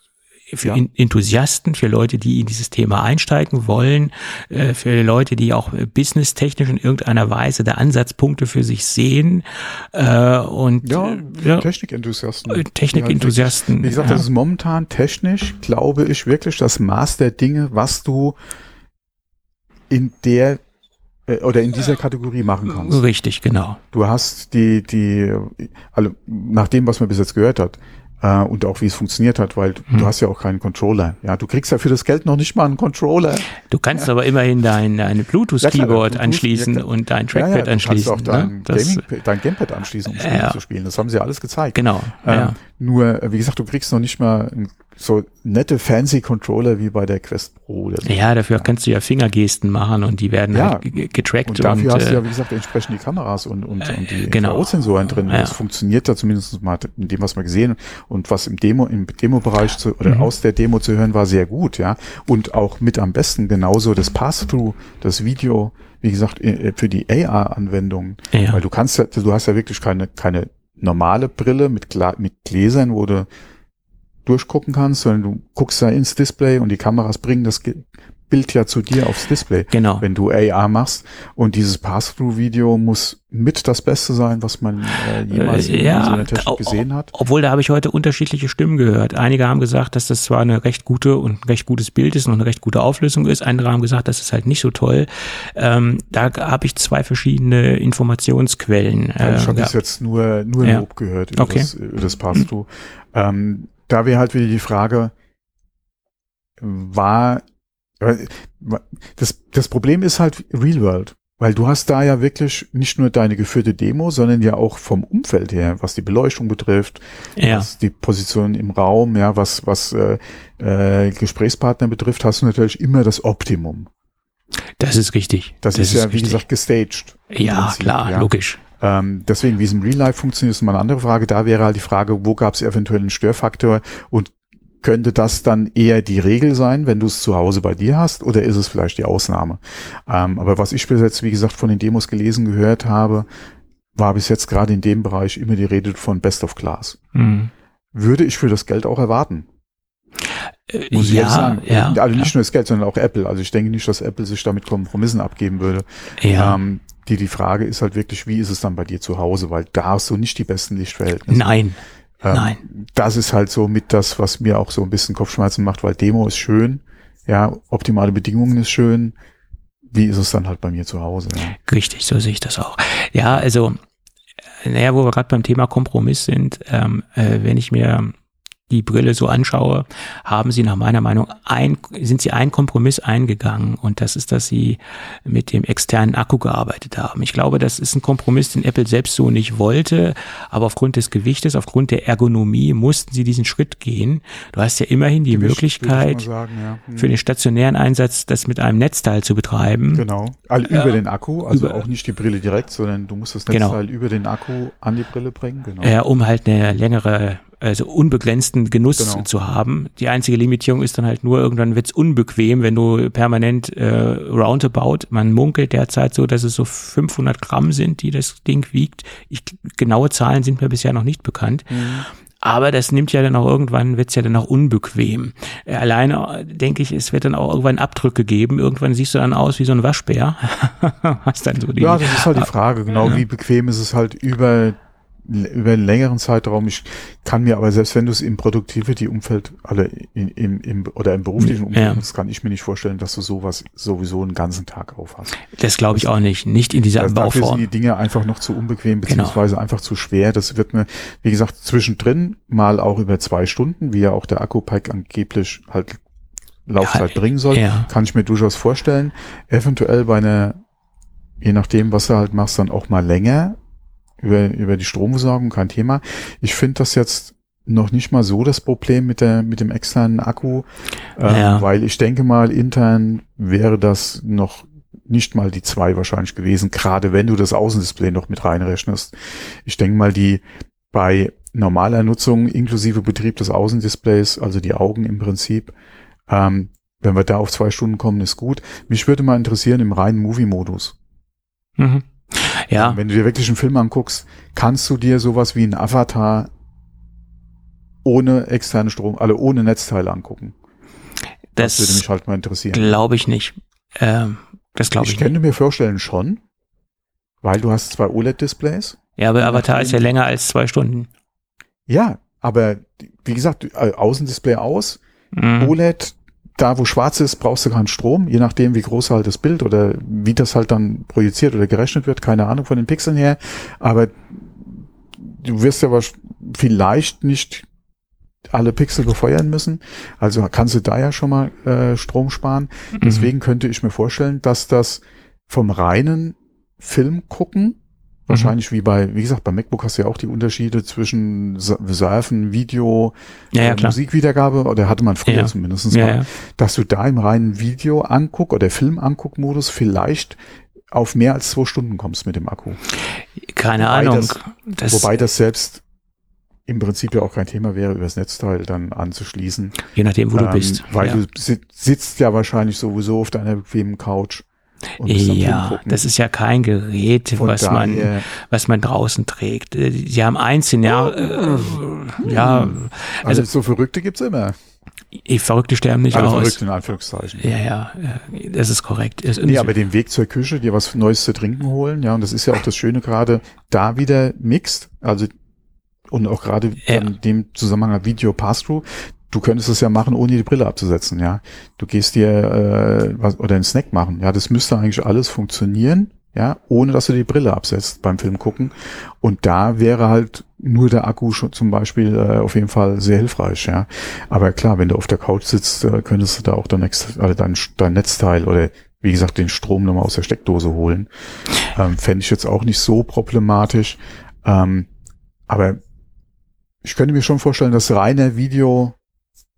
für Ja. Enthusiasten, für Leute, die in dieses Thema einsteigen wollen, äh, für Leute, die auch äh, businesstechnisch in irgendeiner Weise da Ansatzpunkte für sich sehen äh, und ja, äh, ja, Technikenthusiasten. Technikenthusiasten, halt Wie gesagt, ja. das ist momentan technisch, glaube ich, wirklich das Maß der Dinge, was du in der oder in dieser Kategorie machen kannst. richtig, genau. Du hast die, die, alle, nach dem, was man bis jetzt gehört hat, äh, und auch wie es funktioniert hat, weil du, Hm. du hast ja auch keinen Controller. Ja, du kriegst ja für das Geld noch nicht mal einen Controller. Du kannst aber immerhin dein, dein Ja, Bluetooth-Keyboard Bluetooth, anschließen ja, und dein Ja, Trackpad ja, du kannst anschließen. auch dein, ne? Gaming, dein Gamepad anschließen, um Spiele Ja. zu spielen. Das haben sie alles gezeigt. genau. Ähm, ja. Nur, äh, wie gesagt, du kriegst noch nicht mal ein- so nette fancy Controller wie bei der Quest Pro oder so. ja, dafür kannst du ja Fingergesten machen und die werden Ja. halt ge- getrackt. Und dafür hast du äh, ja, wie gesagt, entsprechend die Kameras und, und, und die genau. Infrarotsensoren drin. Und Ja. Das funktioniert ja zumindest mal in dem, was wir gesehen und was im Demo, im Demo-Bereich zu, oder Mhm. aus der Demo zu hören war, sehr gut, ja. Und auch mit am besten genauso das Pass-Through, das Video, wie gesagt, äh, für die AR-Anwendungen. Ja. Weil du kannst ja, du hast ja wirklich keine, keine normale Brille mit, Gla mit Gläsern, wo du durchgucken kannst, sondern du guckst ja ins Display und die Kameras bringen das Bild ja zu dir aufs Display Genau. wenn du AR machst. Und dieses Pass-Through-Video muss mit das Beste sein, was man äh, jemals Äh, in ja, einer Technik gesehen hat. Obwohl, da habe ich heute unterschiedliche Stimmen gehört. Einige haben gesagt, dass das zwar eine recht gute und ein recht gutes Bild ist und eine recht gute Auflösung ist. Andere haben gesagt, das ist halt nicht so toll. Ähm, da habe ich zwei verschiedene Informationsquellen. Ja, ich äh, habe ja. bis jetzt nur, nur Ja. Lob gehört über Okay. das, über das Pass-Through. Ähm, da wäre halt wieder die Frage, war, das, das Problem ist halt Real World. Weil du hast da ja wirklich nicht nur deine geführte Demo, sondern ja auch vom Umfeld her, was die Beleuchtung betrifft, ja. was die Position im Raum, ja, was, was äh, äh, Gesprächspartner betrifft, hast du natürlich immer das Optimum. Das ist richtig. Das, ist ja, wie richtig. gesagt, gestaged. Ja, Prinzip, klar, ja. logisch. Ähm, deswegen, wie es im Real Life funktioniert, ist mal eine andere Frage. Da wäre halt die Frage, wo gab es eventuell einen Störfaktor und könnte das dann eher die Regel sein, wenn du es zu Hause bei dir hast, oder ist es vielleicht die Ausnahme? Ähm, aber was ich bis jetzt, wie gesagt, von den Demos gelesen, gehört habe, war bis jetzt gerade in dem Bereich immer die Rede von Best of Class. Mhm. Würde ich für das Geld auch erwarten. Äh, Muss ich ja, ehrlich sagen. ja, also nicht ja. nur das Geld, sondern auch Apple. Also ich denke nicht, dass Apple sich damit Kompromissen abgeben würde. Ja. Ähm, die, die Frage ist halt wirklich, wie ist es dann bei dir zu Hause? Weil da hast du nicht die besten Lichtverhältnisse. Nein, Ähm, nein. Das ist halt so mit das, was mir auch so ein bisschen Kopfschmerzen macht, weil Demo ist schön, ja, optimale Bedingungen ist schön. Wie ist es dann halt bei mir zu Hause? Ja? Richtig, so sehe ich das auch. Ja, also, äh, naja, wo wir gerade beim Thema Kompromiss sind, ähm, äh, wenn ich mir die Brille so anschaue, haben sie nach meiner Meinung ein, sind sie einen Kompromiss eingegangen und das ist, dass sie mit dem externen Akku gearbeitet haben. Ich glaube, das ist ein Kompromiss, den Apple selbst so nicht wollte, aber aufgrund des Gewichtes, aufgrund der Ergonomie mussten sie diesen Schritt gehen. Du hast ja immerhin die ich- Möglichkeit, sagen, ja. Hm. für den stationären Einsatz das mit einem Netzteil zu betreiben. Genau. Also über den Akku, also über- auch nicht die Brille direkt, sondern du musst das Genau. Netzteil über den Akku an die Brille bringen. Genau. äh, um halt eine längere, also unbegrenzten Genuss Genau. zu haben. Die einzige Limitierung ist dann halt nur, irgendwann wird's unbequem, wenn du permanent äh, roundabout, man munkelt derzeit so, dass es so 500 Gramm sind, die das Ding wiegt. Ich, genaue Zahlen sind mir bisher noch nicht bekannt. Mhm. Aber das nimmt ja dann auch irgendwann, wird's ja dann auch unbequem. Äh, Alleine äh, denke ich, es wird dann auch irgendwann Abdrücke geben. Irgendwann siehst du dann aus wie so ein Waschbär. Hast dann so die, Ja, das ist halt die Frage, genau, wie bequem ist es halt über, über einen längeren Zeitraum. Ich kann mir aber, selbst wenn du es im Productivity-Umfeld oder, in, im, im, oder im beruflichen Umfeld Ja. nutzt, kann ich mir nicht vorstellen, dass du sowas sowieso einen ganzen Tag auf hast. das glaube ich auch nicht. Nicht in dieser Also dafür sind Bauform. die Dinge einfach noch zu unbequem, Genau. beziehungsweise einfach zu schwer. Das wird mir, wie gesagt, zwischendrin mal auch über zwei Stunden, wie ja auch der Akku-Pack angeblich halt Laufzeit Ja, bringen soll, ja. kann ich mir durchaus vorstellen. Eventuell bei einer, je nachdem, was du halt machst, dann auch mal länger über, über die Stromversorgung, kein Thema. Ich finde das jetzt noch nicht mal so das Problem mit der mit dem externen Akku, ähm, Ja. weil ich denke mal intern wäre das noch nicht mal die zwei wahrscheinlich gewesen, gerade wenn du das Außendisplay noch mit reinrechnest. Ich denke mal die bei normaler Nutzung inklusive Betrieb des Außendisplays, also die Augen im Prinzip, ähm, wenn wir da auf zwei Stunden kommen, ist gut. Mich würde mal interessieren im reinen Movie-Modus. Mhm. Ja, Wenn du dir wirklich einen Film anguckst, kannst du dir sowas wie ein Avatar ohne externe Strom, also ohne Netzteile angucken. Das, würde das mich halt mal interessieren. glaube ich nicht. Ähm, das glaube ich, ich nicht. könnte mir vorstellen schon, weil du hast zwei OLED-Displays. Ja, aber Avatar ist ja länger als zwei Stunden. Ja, aber wie gesagt, äh, Außendisplay aus, Mhm. OLED, da wo schwarz ist, brauchst du keinen Strom, je nachdem wie groß halt das Bild oder wie das halt dann projiziert oder gerechnet wird, keine Ahnung von den Pixeln her, aber du wirst ja wahrsch- vielleicht nicht alle Pixel befeuern müssen, also kannst du da ja schon mal äh, Strom sparen. Mhm. Deswegen könnte ich mir vorstellen, dass das vom reinen Film gucken, wahrscheinlich wie bei, wie gesagt, bei MacBook hast du ja auch die Unterschiede zwischen Surfen, Video, Ja, ja, äh. Musikwiedergabe, oder hatte man früher Ja. zumindest Ja, mal, dass du da im reinen Video anguck oder Film anguck Modus vielleicht auf mehr als zwei Stunden kommst mit dem Akku. Keine Wobei Ahnung. das- Das, Wobei das selbst im Prinzip ja auch kein Thema wäre, übers Netzteil dann anzuschließen. je nachdem, wo du Ähm, bist. Weil du si- sitzt ja wahrscheinlich sowieso auf deiner bequemen Couch. Ja, das ist ja kein Gerät, Von was man, was man draußen trägt. Äh, Sie haben ein Szenario, äh, ja, Also, also so Verrückte gibt's immer. Verrückte sterben nicht Also aus. verrückt in Anführungszeichen. Ja, ja, ja, das ist korrekt. Es- Nee, aber den Weg zur Küche, dir was Neues zu trinken holen, ja, und das ist ja auch das Schöne gerade, da wieder mixt, also und auch gerade Ja. in dem Zusammenhang Video Pass-Through, du könntest es ja machen, ohne die Brille abzusetzen, ja. Du gehst dir äh, was oder einen Snack machen, ja, das müsste eigentlich alles funktionieren, ja, ohne dass du die Brille absetzt beim Film gucken. Und da wäre halt nur der Akku schon zum Beispiel äh, auf jeden Fall sehr hilfreich, ja. Aber klar, wenn du auf der Couch sitzt, äh, könntest du da auch dein, Ex- also dein, dein Netzteil oder wie gesagt den Strom nochmal aus der Steckdose holen. Ähm, Fände ich jetzt auch nicht so problematisch. Ähm, aber ich könnte mir schon vorstellen, dass reiner Video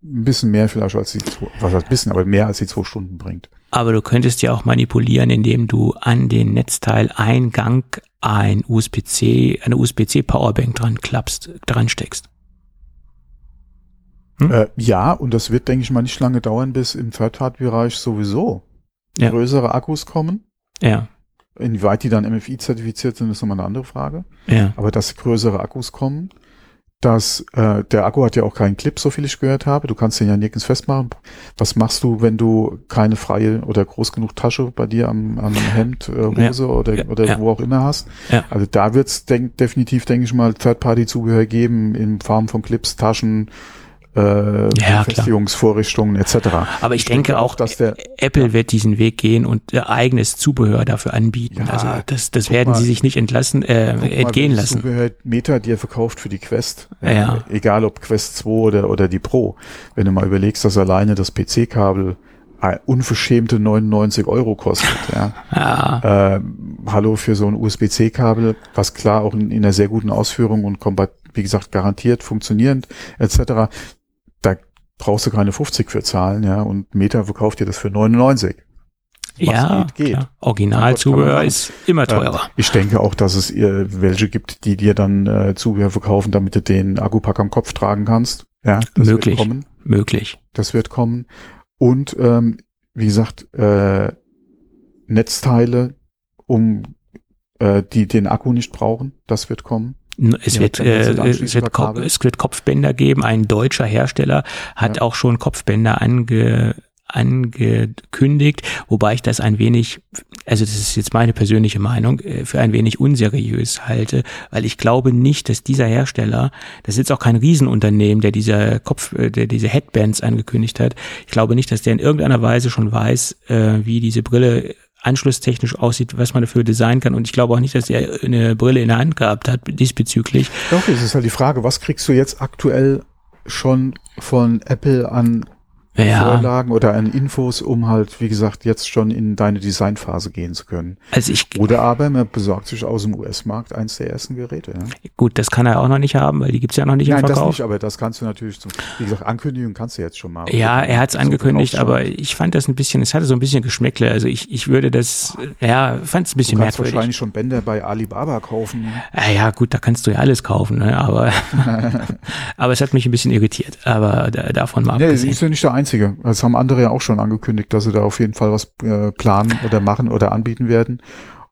ein bisschen mehr vielleicht als die, zwei- was heißt bisschen, aber mehr als die zwei Stunden bringt. Aber du könntest ja auch manipulieren, indem du an den Netzteileingang ein USB-C, eine USB-C Powerbank dran klappst, dran steckst. Hm? Äh, ja, und das wird, denke ich mal, nicht lange dauern, bis im Third-Party-Bereich sowieso Ja. größere Akkus kommen. Ja, Inwieweit die dann MFI-zertifiziert sind, ist nochmal eine andere Frage. ja. Aber dass größere Akkus kommen, dass äh, der Akku hat ja auch keinen Clip, so viel ich gehört habe. Du kannst den ja nirgends festmachen. Was machst du, wenn du keine freie oder groß genug Tasche bei dir am, am Hemd, äh, Hose ja. oder, ja. oder ja. wo auch immer hast? Also da wird es denk, definitiv, denke ich mal, Third-Party-Zubehör geben in Form von Clips, Taschen, äh, ja, Befestigungsvorrichtungen etc. Aber ich, ich denke, denke, auch, dass der Apple ja. wird diesen Weg gehen und eigenes Zubehör dafür anbieten. Ja, also das, das werden mal, sie sich nicht entlassen, äh, entgehen mal, lassen. Zubehör Meta, die er verkauft für die Quest, äh, ja. egal ob Quest 2 oder, oder die Pro. Wenn du mal überlegst, dass alleine das PC-Kabel unverschämte 99 Euro kostet. Ja. ja. Äh, hallo für so ein USB-C-Kabel, was klar auch in, in einer sehr guten Ausführung und wie gesagt garantiert funktionierend etc brauchst du keine 50 für zahlen, ja, und Meta verkauft dir das für 99. Was ja, geht, geht. Originalzubehör ist immer teurer. Äh, ich denke auch, dass es äh, welche gibt, die dir dann äh, Zubehör verkaufen, damit du den Akkupack am Kopf tragen kannst. Ja, das möglich, wird kommen. Möglich. Das wird kommen. Und ähm, wie gesagt, äh, Netzteile, um äh, die den Akku nicht brauchen, das wird kommen. Es, wird, äh, es, wird es wird Kopfbänder geben. Ein deutscher Hersteller hat ja. auch schon Kopfbänder ange, angekündigt, wobei ich das ein wenig, also das ist jetzt meine persönliche Meinung, äh, für ein wenig unseriös halte, weil ich glaube nicht, dass dieser Hersteller, das ist jetzt auch kein Riesenunternehmen, der diese Kopf, äh, der diese Headbands angekündigt hat, ich glaube nicht, dass der in irgendeiner Weise schon weiß, äh, wie diese Brille anschlusstechnisch aussieht, was man dafür designen kann. Und ich glaube auch nicht, dass er eine Brille in der Hand gehabt hat diesbezüglich. Doch, es ist halt die Frage, was kriegst du jetzt aktuell schon von Apple an ja. Vorlagen oder an Infos, um halt, wie gesagt, jetzt schon in deine Designphase gehen zu können. Also ich, oder aber man besorgt sich aus dem US-Markt eins der ersten Geräte. Ja. Gut, das kann er auch noch nicht haben, weil die gibt's ja noch nicht Nein, im Verkauf. Nein, das nicht, aber das kannst du natürlich, zum, wie gesagt, Ankündigung kannst du jetzt schon mal. Ja, er hat's angekündigt, aber ich fand das ein bisschen, es hatte so ein bisschen Geschmäckle. Also ich, ich würde das, ja, fand es ein bisschen du kannst merkwürdig. wahrscheinlich schon Bänder bei Alibaba kaufen. Ja, ja, gut, da kannst du ja alles kaufen, ne? aber, aber es hat mich ein bisschen irritiert. Aber davon mal nee, abgesehen. ist ja nicht der Einzige. Das haben andere ja auch schon angekündigt, dass sie da auf jeden Fall was äh, planen oder machen oder anbieten werden.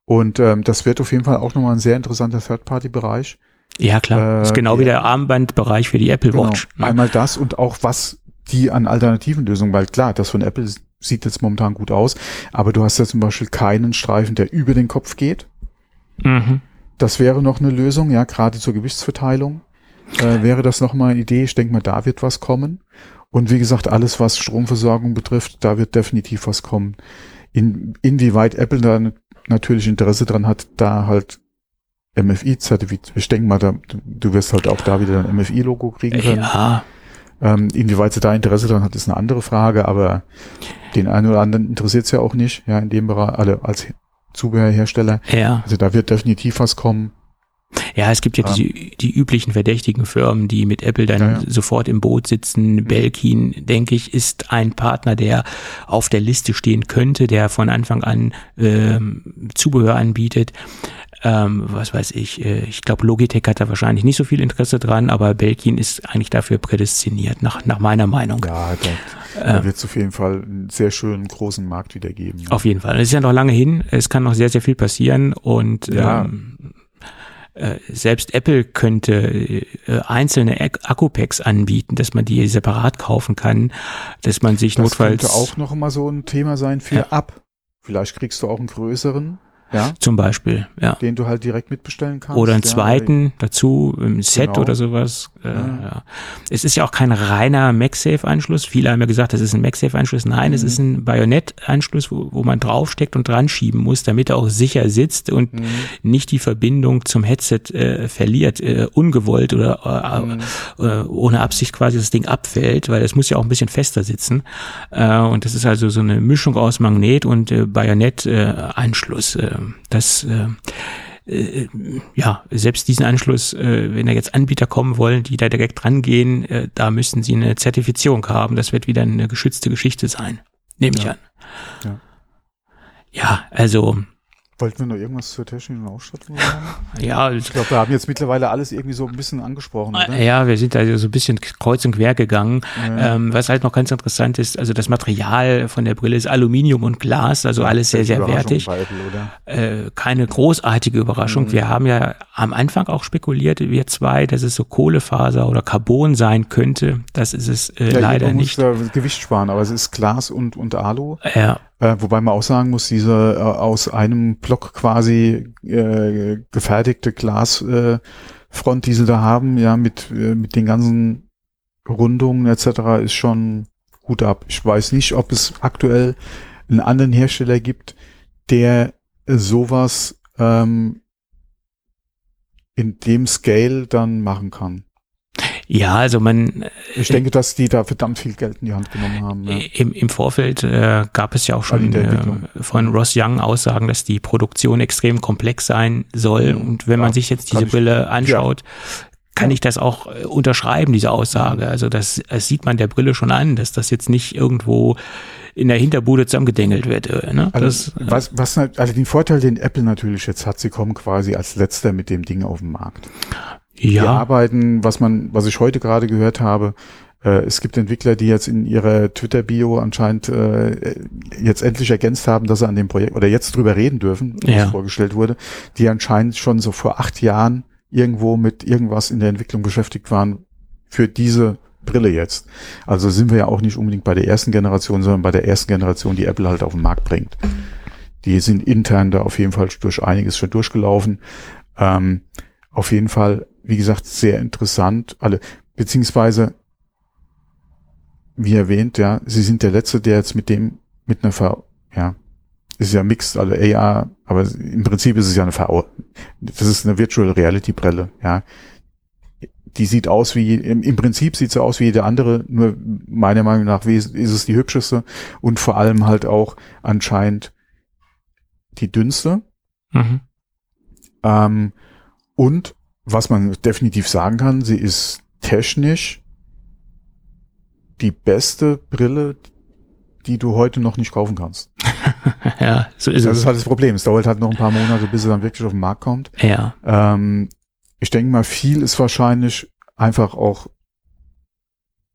Und ähm, das wird auf jeden Fall auch nochmal ein sehr interessanter Third-Party-Bereich. Ja, klar. Äh, ist genau wie der Armbandbereich für die Apple genau. Watch. Einmal das und auch was die an alternativen Lösungen, weil klar, das von Apple sieht jetzt momentan gut aus, aber du hast ja zum Beispiel keinen Streifen, der über den Kopf geht. Mhm. Das wäre noch eine Lösung, ja, gerade zur Gewichtsverteilung. Äh, wäre das nochmal eine Idee. Ich denke mal, da wird was kommen. Und wie gesagt, alles, was Stromversorgung betrifft, da wird definitiv was kommen. In, inwieweit Apple da natürlich Interesse dran hat, da halt MFI-Zertifikat, ich denke mal, da, du wirst halt auch da wieder ein MFI-Logo kriegen können. Ja. Ähm, inwieweit sie da Interesse dran hat, ist eine andere Frage, aber den einen oder anderen interessiert es ja auch nicht, ja, in dem Bereich, alle als Zubehörhersteller. Ja. Also da wird definitiv was kommen. Ja, es gibt ja, ja. Die, die üblichen verdächtigen Firmen, die mit Apple dann ja, ja. sofort im Boot sitzen. Mhm. Belkin, denke ich, ist ein Partner, der auf der Liste stehen könnte, der von Anfang an ähm, Zubehör anbietet. Ähm, was weiß ich, äh, ich glaube, Logitech hat da wahrscheinlich nicht so viel Interesse dran, aber Belkin ist eigentlich dafür prädestiniert, nach, nach meiner Meinung. Ja, da, da äh, wird es auf jeden Fall einen sehr schönen großen Markt wieder geben. Auf jeden Fall. Es ist ja noch lange hin, es kann noch sehr, sehr viel passieren und ja. ähm, äh, selbst Apple könnte äh, einzelne Akkupacks anbieten, dass man die separat kaufen kann, dass man sich das notfalls. Das könnte auch noch mal so ein Thema sein für ja. ab. Vielleicht kriegst du auch einen größeren ja. Zum Beispiel, ja. Den du halt direkt mitbestellen kannst. Oder einen zweiten ja, dazu, im Set genau. oder sowas. Äh, ja. ja. Es ist ja auch kein reiner MagSafe-Anschluss. Viele haben ja gesagt, das ist ein MagSafe-Anschluss. Nein, mhm. es ist ein Bajonett-Anschluss, wo, wo man draufsteckt und dran schieben muss, damit er auch sicher sitzt und mhm. nicht die Verbindung zum Headset äh, verliert, äh, ungewollt oder äh, mhm. ohne Absicht quasi das Ding abfällt, weil es muss ja auch ein bisschen fester sitzen. Äh, und das ist also so eine Mischung aus Magnet und äh, Bajonett-Anschluss. Äh, das äh, äh, ja, selbst diesen Anschluss, äh, wenn da jetzt Anbieter kommen wollen, die da direkt rangehen, da müssen sie eine Zertifizierung haben. Das wird wieder eine geschützte Geschichte sein, nehme ich an. Ja. ja, also Wollten wir noch irgendwas zur technischen Ausstattung sagen? Ja, Ich glaube, wir haben jetzt mittlerweile alles irgendwie so ein bisschen angesprochen, oder? Ja, wir sind da so ein bisschen kreuz und quer gegangen. Ja. Ähm, was halt noch ganz interessant ist, also das Material von der Brille ist Aluminium und Glas, also alles sehr, sehr wertig. bei Apple, oder? Äh, keine großartige Überraschung. Mhm. Wir haben ja am Anfang auch spekuliert, wir zwei, dass es so Kohlefaser oder Carbon sein könnte. Das ist es äh, Ja, leider nicht. Gewicht sparen, aber es ist Glas und, und Alu. Ja, Äh, wobei man auch sagen muss, diese äh, aus einem Block quasi äh, gefertigte Glasfront, äh, die sie da haben, ja, mit, äh, mit den ganzen Rundungen etc., ist schon gut ab. Ich weiß nicht, ob es aktuell einen anderen Hersteller gibt, der sowas ähm, in dem Scale dann machen kann. Ja, also man Ich denke, dass die da verdammt viel Geld in die Hand genommen haben. Ja. Im, Im Vorfeld äh, gab es ja auch schon äh, von Ross Young Aussagen, dass die Produktion extrem komplex sein soll. Mhm. Und wenn man Ja, sich jetzt kann diese Brille anschaut, kann Ja. ich das auch äh, unterschreiben, diese Aussage. Also das, das sieht man der Brille schon an, dass das jetzt nicht irgendwo in der Hinterbude zusammengedengelt wird. Äh, ne? Also, das, äh, was, was, also den Vorteil, den Apple natürlich jetzt hat, sie kommen quasi als letzter mit dem Ding auf den Markt. Die ja, arbeiten, was man, was ich heute gerade gehört habe, äh, es gibt Entwickler, die jetzt in ihrer Twitter-Bio anscheinend äh, jetzt endlich ergänzt haben, dass sie an dem Projekt oder jetzt drüber reden dürfen, wie Ja. es vorgestellt wurde, die anscheinend schon so vor acht Jahren irgendwo mit irgendwas in der Entwicklung beschäftigt waren für diese Brille jetzt. Also sind wir ja auch nicht unbedingt bei der ersten Generation, sondern bei der ersten Generation, die Apple halt auf den Markt bringt. Die sind intern da auf jeden Fall durch einiges schon durchgelaufen. Ähm, auf jeden Fall, wie gesagt, sehr interessant. Alle, beziehungsweise, wie erwähnt, ja, sie sind der Letzte, der jetzt mit dem, mit einer VR, ja, ist ja mixed, also AR, aber im Prinzip ist es ja eine VR. Das ist eine Virtual Reality Brille, ja. Die sieht aus wie, im, im Prinzip sieht sie aus wie jede andere, nur meiner Meinung nach ist es die hübscheste und vor allem halt auch anscheinend die dünnste. mhm. Ähm, und was man definitiv sagen kann, sie ist technisch die beste Brille, die du heute noch nicht kaufen kannst. ja, so ist Das ist es. halt das Problem. Es dauert halt noch ein paar Monate, bis sie dann wirklich auf den Markt kommt. Ja, Ähm, ich denke mal, viel ist wahrscheinlich einfach auch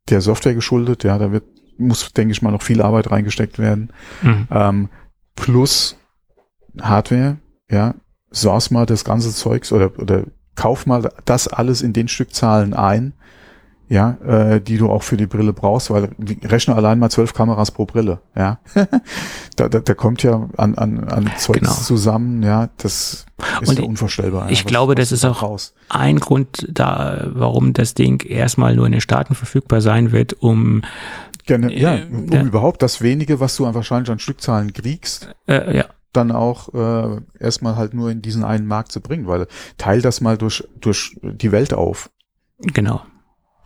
der Software geschuldet. Ja, da wird, muss, denke ich mal, noch viel Arbeit reingesteckt werden. mhm. Ähm, plus Hardware, ja, source mal das ganze Zeugs oder, oder kauf mal das alles in den Stückzahlen ein, ja, äh, die du auch für die Brille brauchst, weil die rechne allein mal zwölf Kameras pro Brille, ja. da, da, da kommt ja an, an, an Zeugs Genau. zusammen, ja, das ist Und ja unvorstellbar. ich ja, was- glaube, was das ist auch- brauchst. ein Grund da, warum das Ding erstmal nur in den Staaten verfügbar sein wird, um Gerne, ja, äh, um überhaupt das wenige, was du wahrscheinlich an Stückzahlen kriegst, äh, ja, dann auch äh, erstmal halt nur in diesen einen Markt zu bringen, weil teil das mal durch, durch die Welt auf. genau.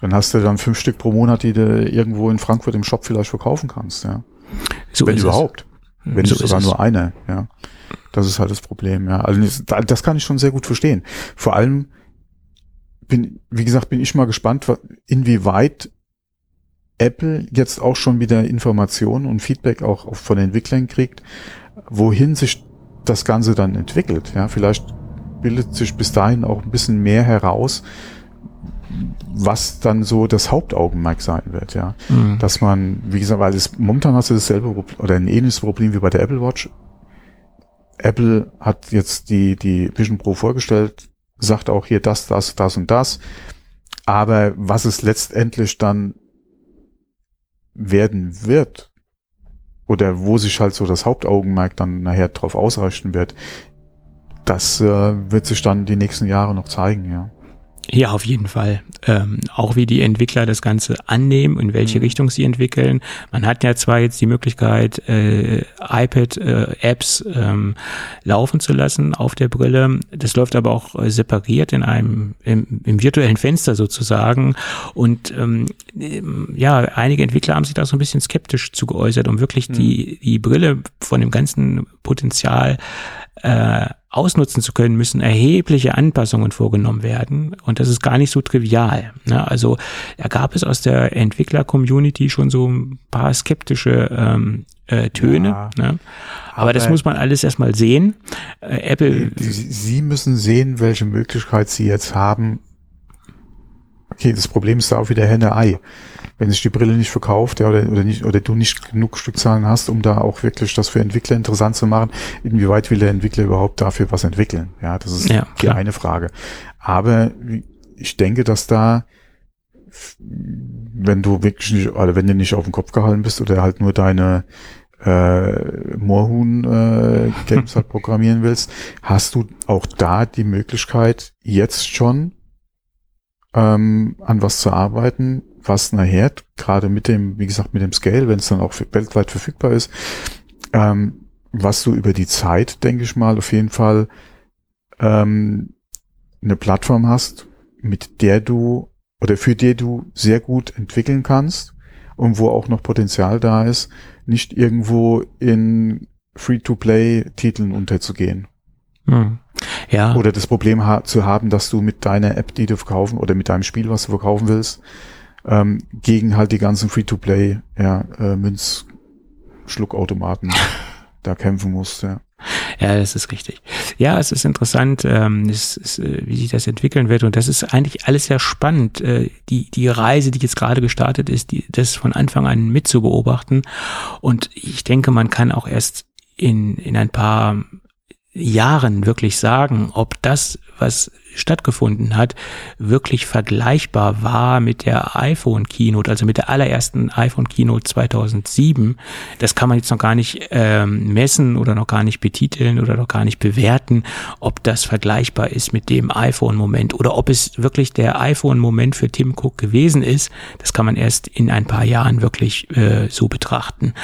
Dann hast du dann fünf Stück pro Monat, die du irgendwo in Frankfurt im Shop vielleicht verkaufen kannst, ja. So Wenn überhaupt. Es. Wenn so sogar es. nur eine, ja. Das ist halt das Problem, ja. Also das, da- das kann ich schon sehr gut verstehen. Vor allem bin, wie gesagt, bin ich mal gespannt, inwieweit Apple jetzt auch schon wieder Informationen und Feedback auch auch von den Entwicklern kriegt, wohin sich das Ganze dann entwickelt. Ja, vielleicht bildet sich bis dahin auch ein bisschen mehr heraus, was dann so das Hauptaugenmerk sein wird, ja Mhm. dass man, wie gesagt, weil es momentan hast du dasselbe Problem oder ein ähnliches Problem wie bei der Apple Watch. Apple hat jetzt die, die Vision Pro vorgestellt, sagt auch hier das, das, das und das. Aber was es letztendlich dann werden wird oder wo sich halt so das Hauptaugenmerk dann nachher drauf ausrichten wird, das äh, wird sich dann die nächsten Jahre noch zeigen, ja. Ja, auf jeden Fall. Ähm, auch wie die Entwickler das Ganze annehmen, in welche Mhm. Richtung sie entwickeln. Man hat ja zwar jetzt die Möglichkeit, äh, iPad-Apps ähm, laufen zu lassen auf der Brille. Das läuft aber auch äh, separiert in einem im, im virtuellen Fenster sozusagen. Und ähm, ähm, ja, einige Entwickler haben sich da so ein bisschen skeptisch zu geäußert, um wirklich die die Brille von dem ganzen Potenzial äh, ausnutzen zu können, müssen erhebliche Anpassungen vorgenommen werden. Und das ist gar nicht so trivial. Ne? Also da gab es aus der Entwickler-Community schon so ein paar skeptische ähm, äh, Töne. Ja, ne? aber, aber- das muss man alles erstmal sehen. Äh, Apple, Sie, Sie müssen sehen, welche Möglichkeit Sie jetzt haben. Okay, das Problem ist da auch wieder Henne-Ei. Wenn sich die Brille nicht verkauft, ja, oder, oder nicht, oder du nicht genug Stückzahlen hast, um da auch wirklich das für Entwickler interessant zu machen, inwieweit will der Entwickler überhaupt dafür was entwickeln? Ja, das ist Ja, die eine Frage. Aber ich denke, dass da, wenn du wirklich nicht, oder wenn du nicht auf den Kopf gehalten bist oder halt nur deine äh, Moorhuhn-Games halt programmieren willst, hast du auch da die Möglichkeit, jetzt schon ähm, an was zu arbeiten, was nachher, gerade mit dem, wie gesagt, mit dem Scale, wenn es dann auch weltweit verfügbar ist, ähm, was du über die Zeit, denke ich mal, auf jeden Fall ähm, eine Plattform hast, mit der du oder für die du sehr gut entwickeln kannst und wo auch noch Potenzial da ist, nicht irgendwo in Free-to-Play-Titeln unterzugehen. hm. ja, Oder das Problem ha zu haben, dass du mit deiner App, die du verkaufen, oder mit deinem Spiel, was du verkaufen willst, ähm, gegen halt die ganzen Free-to-Play, ja, äh, Münzschluckautomaten da kämpfen musst, ja. Ja, das ist richtig. Ja, es ist interessant, ähm, es ist, äh, wie sich das entwickeln wird. Und das ist eigentlich alles sehr spannend. Äh, die, die Reise, die jetzt gerade gestartet ist, die, das von Anfang an mit zu beobachten. Und ich denke, man kann auch erst in, in ein paar Jahren wirklich sagen, ob das, was stattgefunden hat, wirklich vergleichbar war mit der iPhone Keynote, also mit der allerersten iPhone Keynote 2007. Das kann man jetzt noch gar nicht ähm, messen oder noch gar nicht betiteln oder noch gar nicht bewerten, ob das vergleichbar ist mit dem iPhone-Moment oder ob es wirklich der iPhone-Moment für Tim Cook gewesen ist. Das kann man erst in ein paar Jahren wirklich äh, so betrachten.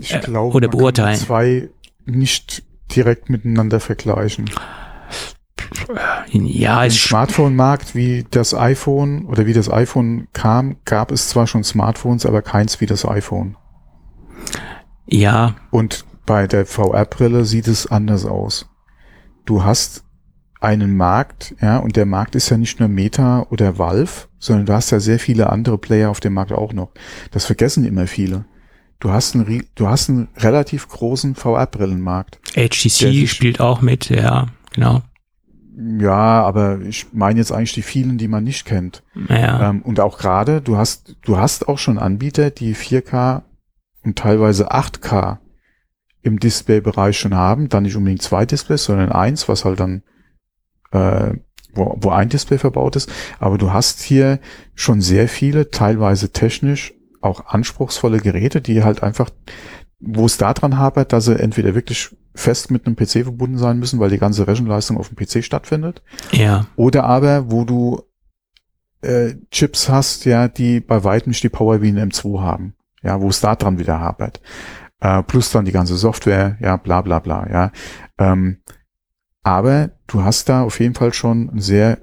Ich Äh, glaube, oder man kann beurteilen. zwei nicht direkt miteinander vergleichen. Ja, Im Smartphone-Markt wie das iPhone oder wie das iPhone kam, gab es zwar schon Smartphones, aber keins wie das iPhone. ja, Und bei der VR-Brille sieht es anders aus. Du hast einen Markt, ja, und der Markt ist ja nicht nur Meta oder Valve, sondern du hast ja sehr viele andere Player auf dem Markt auch noch. Das vergessen immer viele. Du hast einen, du hast einen relativ großen VR-Brillenmarkt. HTC spielt auch mit, ja, genau. Ja, aber ich meine jetzt eigentlich die vielen, die man nicht kennt. Ja, Ähm, und auch gerade, du hast, du hast auch schon Anbieter, die 4K und teilweise 8K im Displaybereich schon haben. Dann nicht unbedingt zwei Displays, sondern eins, was halt dann, äh, wo, wo ein Display verbaut ist. Aber du hast hier schon sehr viele, teilweise technisch auch anspruchsvolle Geräte, die halt einfach, wo es daran hapert, dass sie entweder wirklich fest mit einem PC verbunden sein müssen, weil die ganze Rechenleistung auf dem PC stattfindet, ja, oder aber, wo du äh, Chips hast, ja, die bei weitem nicht die Power wie ein M2 haben. Ja, wo es da dran wieder hapert. Äh, plus dann die ganze Software, ja, bla bla bla, ja. Ähm, aber du hast da auf jeden Fall schon ein sehr,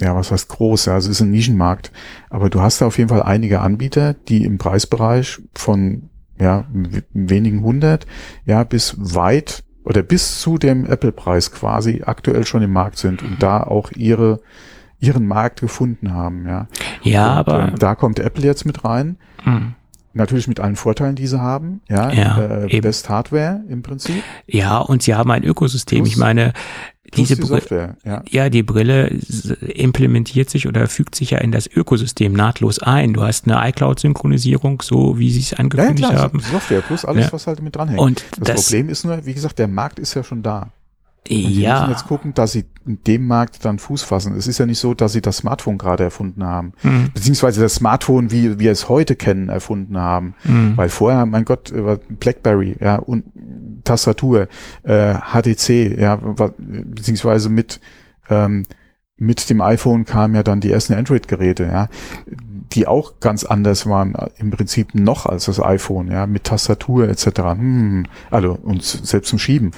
ja, was heißt groß, ja, also es ist ein Nischenmarkt, aber du hast da auf jeden Fall einige Anbieter, die im Preisbereich von ja, wenigen hundert, ja, bis weit oder bis zu dem Apple-Preis quasi aktuell schon im Markt sind und da auch ihre ihren Markt gefunden haben, ja. ja, und, aber ähm, da kommt Apple jetzt mit rein, hm. natürlich mit allen Vorteilen, die sie haben, ja, Ja, äh. Best Hardware im Prinzip, ja, und sie haben ein Ökosystem. Plus- ich meine, diese die Brille, Software, ja. ja, die Brille implementiert sich oder fügt sich ja in das Ökosystem nahtlos ein. Du hast eine iCloud-Synchronisierung, so wie sie es Ja, ja, angekündigt klar, haben. Software plus alles, Ja. was halt mit dranhängt. Und das, das, Problem ist nur, wie gesagt, der Markt ist ja schon da. Und die müssen ja, jetzt gucken, dass sie in dem Markt dann Fuß fassen. Es ist ja nicht so, dass sie das Smartphone gerade erfunden haben. hm, Beziehungsweise das Smartphone, wie wir es heute kennen, erfunden haben. hm, Weil vorher, mein Gott, äh, Blackberry, ja, und Tastatur, äh, HTC, ja, beziehungsweise mit, ähm, mit dem iPhone kamen ja dann die ersten Android-Geräte, ja, die auch ganz anders waren äh, im Prinzip noch als das iPhone, ja, mit Tastatur etc. Hm, also und selbst zum Schieben.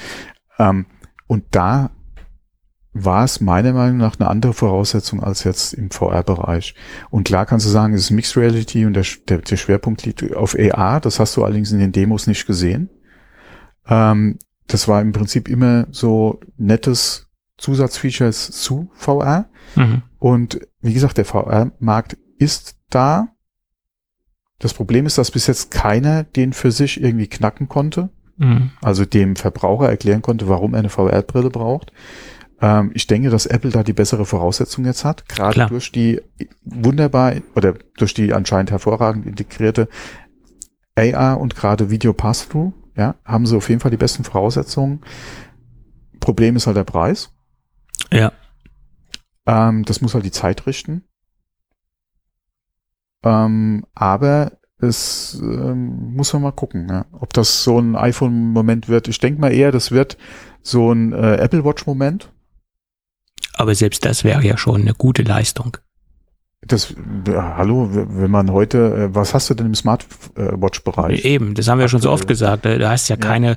Ähm, und da war es meiner Meinung nach eine andere Voraussetzung als jetzt im VR-Bereich. Und klar kannst du sagen, es ist Mixed Reality und der, der, der Schwerpunkt liegt auf AR. Das hast du allerdings in den Demos nicht gesehen. Ähm, das war im Prinzip immer so nettes Zusatzfeatures zu VR. mhm. Und wie gesagt, der VR-Markt ist da. Das Problem ist, dass bis jetzt keiner den für sich irgendwie knacken konnte. Mhm. Also dem Verbraucher erklären konnte, warum er eine VR-Brille braucht. Ähm, ich denke, dass Apple da die bessere Voraussetzung jetzt hat, gerade durch die wunderbar oder durch die anscheinend hervorragend integrierte AR und gerade Video Pass-Through, ja, haben sie auf jeden Fall die besten Voraussetzungen. Problem ist halt der Preis. Ja. Ähm, das muss halt die Zeit richten. Ähm, aber es ähm, muss man mal gucken, ja. ob das so ein iPhone-Moment wird. Ich denke mal eher, das wird so ein äh, Apple Watch-Moment. Aber selbst das wäre ja schon eine gute Leistung. Das, hallo, wenn man heute, äh, was hast du denn im Smartwatch-Bereich? Eben, das haben wir schon so oft Aktuell. gesagt. Da, da hast ja, Ja. keine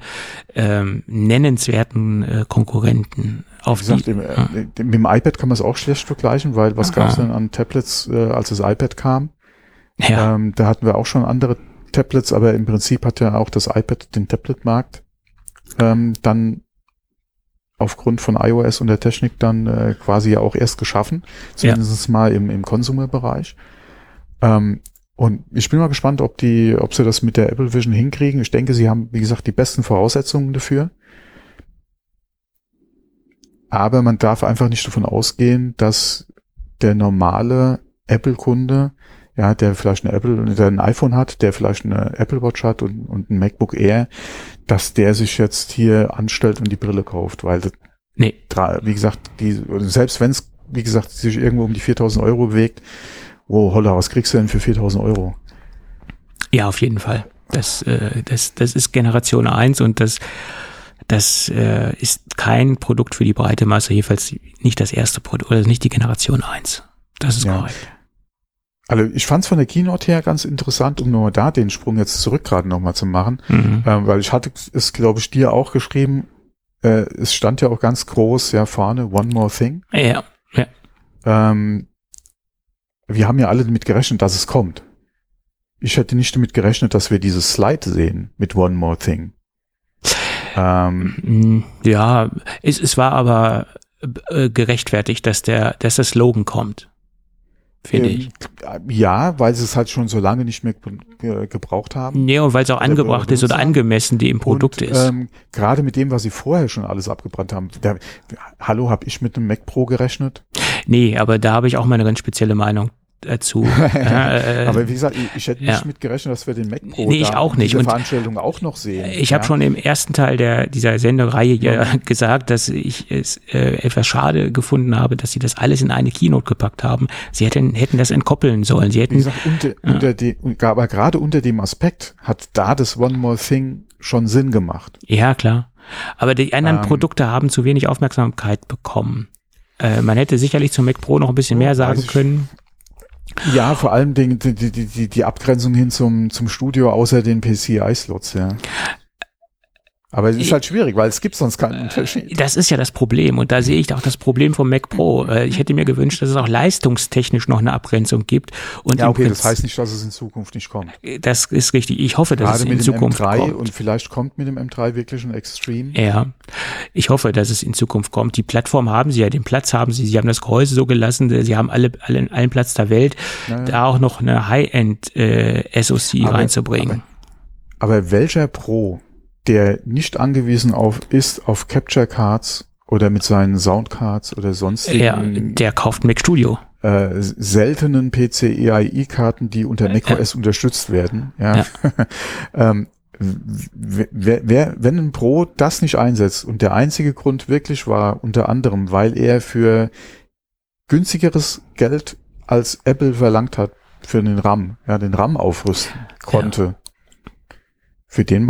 ähm, nennenswerten äh, Konkurrenten auf Wie gesagt, die. im, äh, mit dem iPad kann man es auch schlecht vergleichen, weil was gab es denn an Tablets, äh, als das iPad kam? ja, Ähm, da hatten wir auch schon andere Tablets, aber im Prinzip hat ja auch das iPad den Tablet-Markt ähm, dann aufgrund von iOS und der Technik dann äh, quasi ja auch erst geschaffen, zumindest mal im, im Consumer-Bereich. Ähm, und ich bin mal gespannt, ob die, ob sie das mit der Apple Vision hinkriegen. Ich denke, sie haben, wie gesagt, die besten Voraussetzungen dafür. Aber man darf einfach nicht davon ausgehen, dass der normale Apple-Kunde, ja, der vielleicht eine Apple, der ein iPhone hat, der vielleicht eine Apple Watch hat und, und ein MacBook Air, dass der sich jetzt hier anstellt und die Brille kauft, weil das, nee, wie gesagt, die, selbst wenn es, wie gesagt, sich irgendwo um die 4000 Euro bewegt, oh, holla, was kriegst du denn für 4000 Euro? ja, auf jeden Fall. Das, äh, das, das ist Generation 1 und das, das äh, ist kein Produkt für die breite Masse, jedenfalls nicht das erste Produkt, oder nicht die Generation 1. Das ist Ja. korrekt. Also ich fand es von der Keynote her ganz interessant, um nochmal da den Sprung jetzt zurück gerade nochmal zu machen, Mhm. ähm, weil ich hatte es, glaube ich, dir auch geschrieben, äh, es stand ja auch ganz groß, ja, vorne, One More Thing. Ja, ja. Ähm, wir haben ja alle damit gerechnet, dass es kommt. Ich hätte nicht damit gerechnet, dass wir dieses Slide sehen mit One More Thing. Ähm, Mm, Ja, es, es war aber äh, gerechtfertigt, dass der, dass der Slogan kommt. Finde ich. ähm, Ja, weil sie es halt schon so lange nicht mehr ge gebraucht haben. Nee, und weil es auch angebracht ist oder angemessen dem Produkt und, ist. Ähm, gerade mit dem, was sie vorher schon alles abgebrannt haben. Da, hallo, habe ich mit einem Mac Pro gerechnet? Nee, aber da habe ich auch mal eine ganz spezielle Meinung dazu. äh, Aber wie gesagt, ich, ich hätte ja. nicht mit gerechnet, dass wir den Mac Pro Nee, ich auch nicht. dieser Und Veranstaltung auch noch sehen. ich habe ja? schon im ersten Teil der dieser Sendereihe ja gesagt, dass ich es äh, etwas schade gefunden habe, dass sie das alles in eine Keynote gepackt haben. Sie hätten hätten das entkoppeln sollen. Sie Wie hätten gesagt, unter, unter die, aber gerade unter dem Aspekt hat da das One More Thing schon Sinn gemacht. ja klar. Aber die anderen Ähm. Produkte haben zu wenig Aufmerksamkeit bekommen. Äh, man hätte sicherlich zum Mac Pro noch ein bisschen Ja, mehr sagen können. Ja, vor allem die, die, die, die, Abgrenzung hin zum, zum Studio außer den PCI-Slots, ja. Aber es ist halt schwierig, weil es gibt sonst keinen Unterschied. Das ist ja das Problem und da sehe ich auch das Problem vom Mac Pro. Äh, Ich hätte mir gewünscht, dass es auch leistungstechnisch noch eine Abgrenzung gibt. Und Ja, okay, das Prinzip- heißt nicht, dass es in Zukunft nicht kommt. das ist richtig. Ich hoffe, dass Gerade es in mit dem Zukunft M3 kommt. und vielleicht kommt mit dem M3 wirklich ein Extreme. Ja, ich hoffe, dass es in Zukunft kommt. Die Plattform haben sie ja, den Platz haben sie, sie haben das Gehäuse so gelassen, sie haben alle, alle allen Platz der Welt, Ja. da auch noch eine High-End äh, SoC Aber- reinzubringen. Aber welcher Pro, der nicht angewiesen auf ist auf Capture Cards oder mit seinen Soundcards oder ja, sonstigen der kauft Mac Studio. äh, seltenen PCIe-Karten, die unter macOS unterstützt werden. Ja. ähm, wer, wer, wer, wenn ein Pro das nicht einsetzt und der einzige Grund wirklich war unter anderem, weil er für günstigeres Geld als Apple verlangt hat für den RAM, ja, den RAM aufrüsten konnte. Für den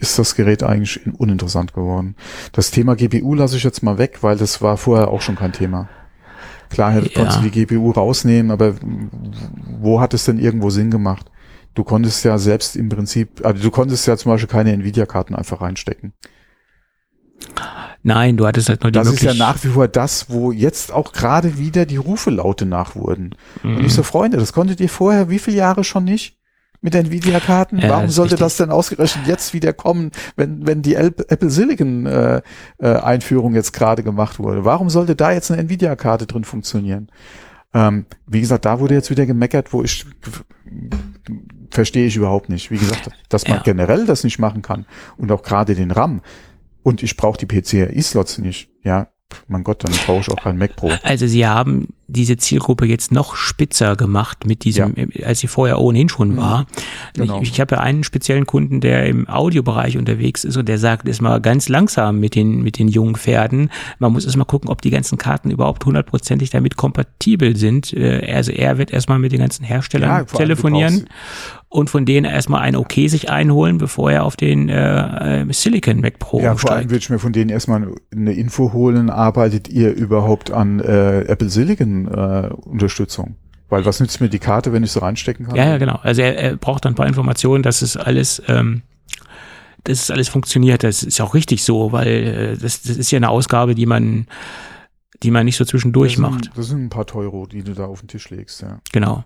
ist das Gerät eigentlich uninteressant geworden. Das Thema GPU lasse ich jetzt mal weg, weil das war vorher auch schon kein Thema. Klar, hätte Ja. konntest du die GPU rausnehmen, aber wo hat es denn irgendwo Sinn gemacht? Du konntest ja selbst im Prinzip, also du konntest ja zum Beispiel keine Nvidia-Karten einfach reinstecken. Nein, du hattest halt nur die Das ist ja nach wie vor das, wo jetzt auch gerade wieder die Rufe laute nach wurden. Und Mhm. ich so, Freunde, das konntet ihr vorher wie viele Jahre schon nicht? Mit Nvidia-Karten? Ja, Warum sollte richtig. das denn ausgerechnet jetzt wieder kommen, wenn, wenn die Apple Silicon äh, äh, Einführung jetzt gerade gemacht wurde? Warum sollte da jetzt eine Nvidia-Karte drin funktionieren? Ähm, wie gesagt, da wurde jetzt wieder gemeckert, wo ich verstehe ich überhaupt nicht. Wie gesagt, dass man Ja. generell das nicht machen kann und auch gerade den RAM und ich brauche die PCIe-Slots nicht. Ja, mein Gott, dann brauche ich auch keinen Mac Pro. Also sie haben diese Zielgruppe jetzt noch spitzer gemacht mit diesem, als sie vorher ohnehin schon war. Genau. Ich, ich habe ja einen speziellen Kunden, der im Audiobereich unterwegs ist und der sagt, ist mal ganz langsam mit den, mit den jungen Pferden. Man muss erst mal gucken, ob die ganzen Karten überhaupt hundertprozentig damit kompatibel sind. Äh, Also er wird erstmal mit den ganzen Herstellern Ja, telefonieren und von denen erstmal ein Okay sich einholen, bevor er auf den äh, äh, Silicon Mac Pro Ja, vor allem würde ich mir von denen erstmal eine Info holen, arbeitet ihr überhaupt an äh, Apple Silicon äh, Unterstützung? Weil was nützt mir die Karte, wenn ich sie reinstecken kann? Ja, ja, genau. Also er, er braucht dann ein paar Informationen, dass es alles, ähm, dass es alles funktioniert. Das ist auch richtig so, weil äh, das, das ist ja eine Ausgabe, die man, die man nicht so zwischendurch das macht. Sind, das sind ein paar Teuro, die du da auf den Tisch legst, ja. Genau.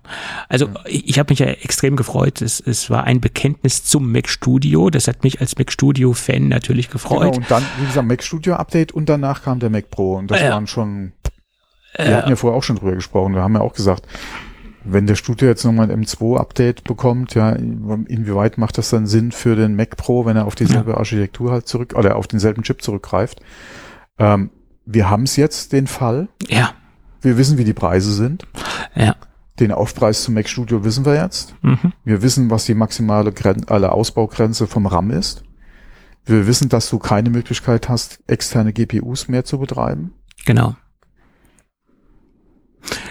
Also ich, ich habe mich ja extrem gefreut. Es, es war ein Bekenntnis zum Mac Studio. Das hat mich als Mac Studio Fan natürlich gefreut. Genau, und dann, wie gesagt, Mac Studio Update und danach kam der Mac Pro. Und das Ja. waren schon, wir hatten ja vorher auch schon drüber gesprochen, wir haben ja auch gesagt, wenn der Studio jetzt nochmal ein M2-Update bekommt, ja, inwieweit macht das dann Sinn für den Mac Pro, wenn er auf dieselbe Architektur halt zurück, oder auf denselben Chip zurückgreift? Ähm, wir haben es jetzt, den Fall. Ja, Wir wissen, wie die Preise sind. ja. Den Aufpreis zum Mac Studio wissen wir jetzt. Mhm. Wir wissen, was die maximale Gren alle Ausbaugrenze vom RAM ist. Wir wissen, dass du keine Möglichkeit hast, externe GPUs mehr zu betreiben. Genau.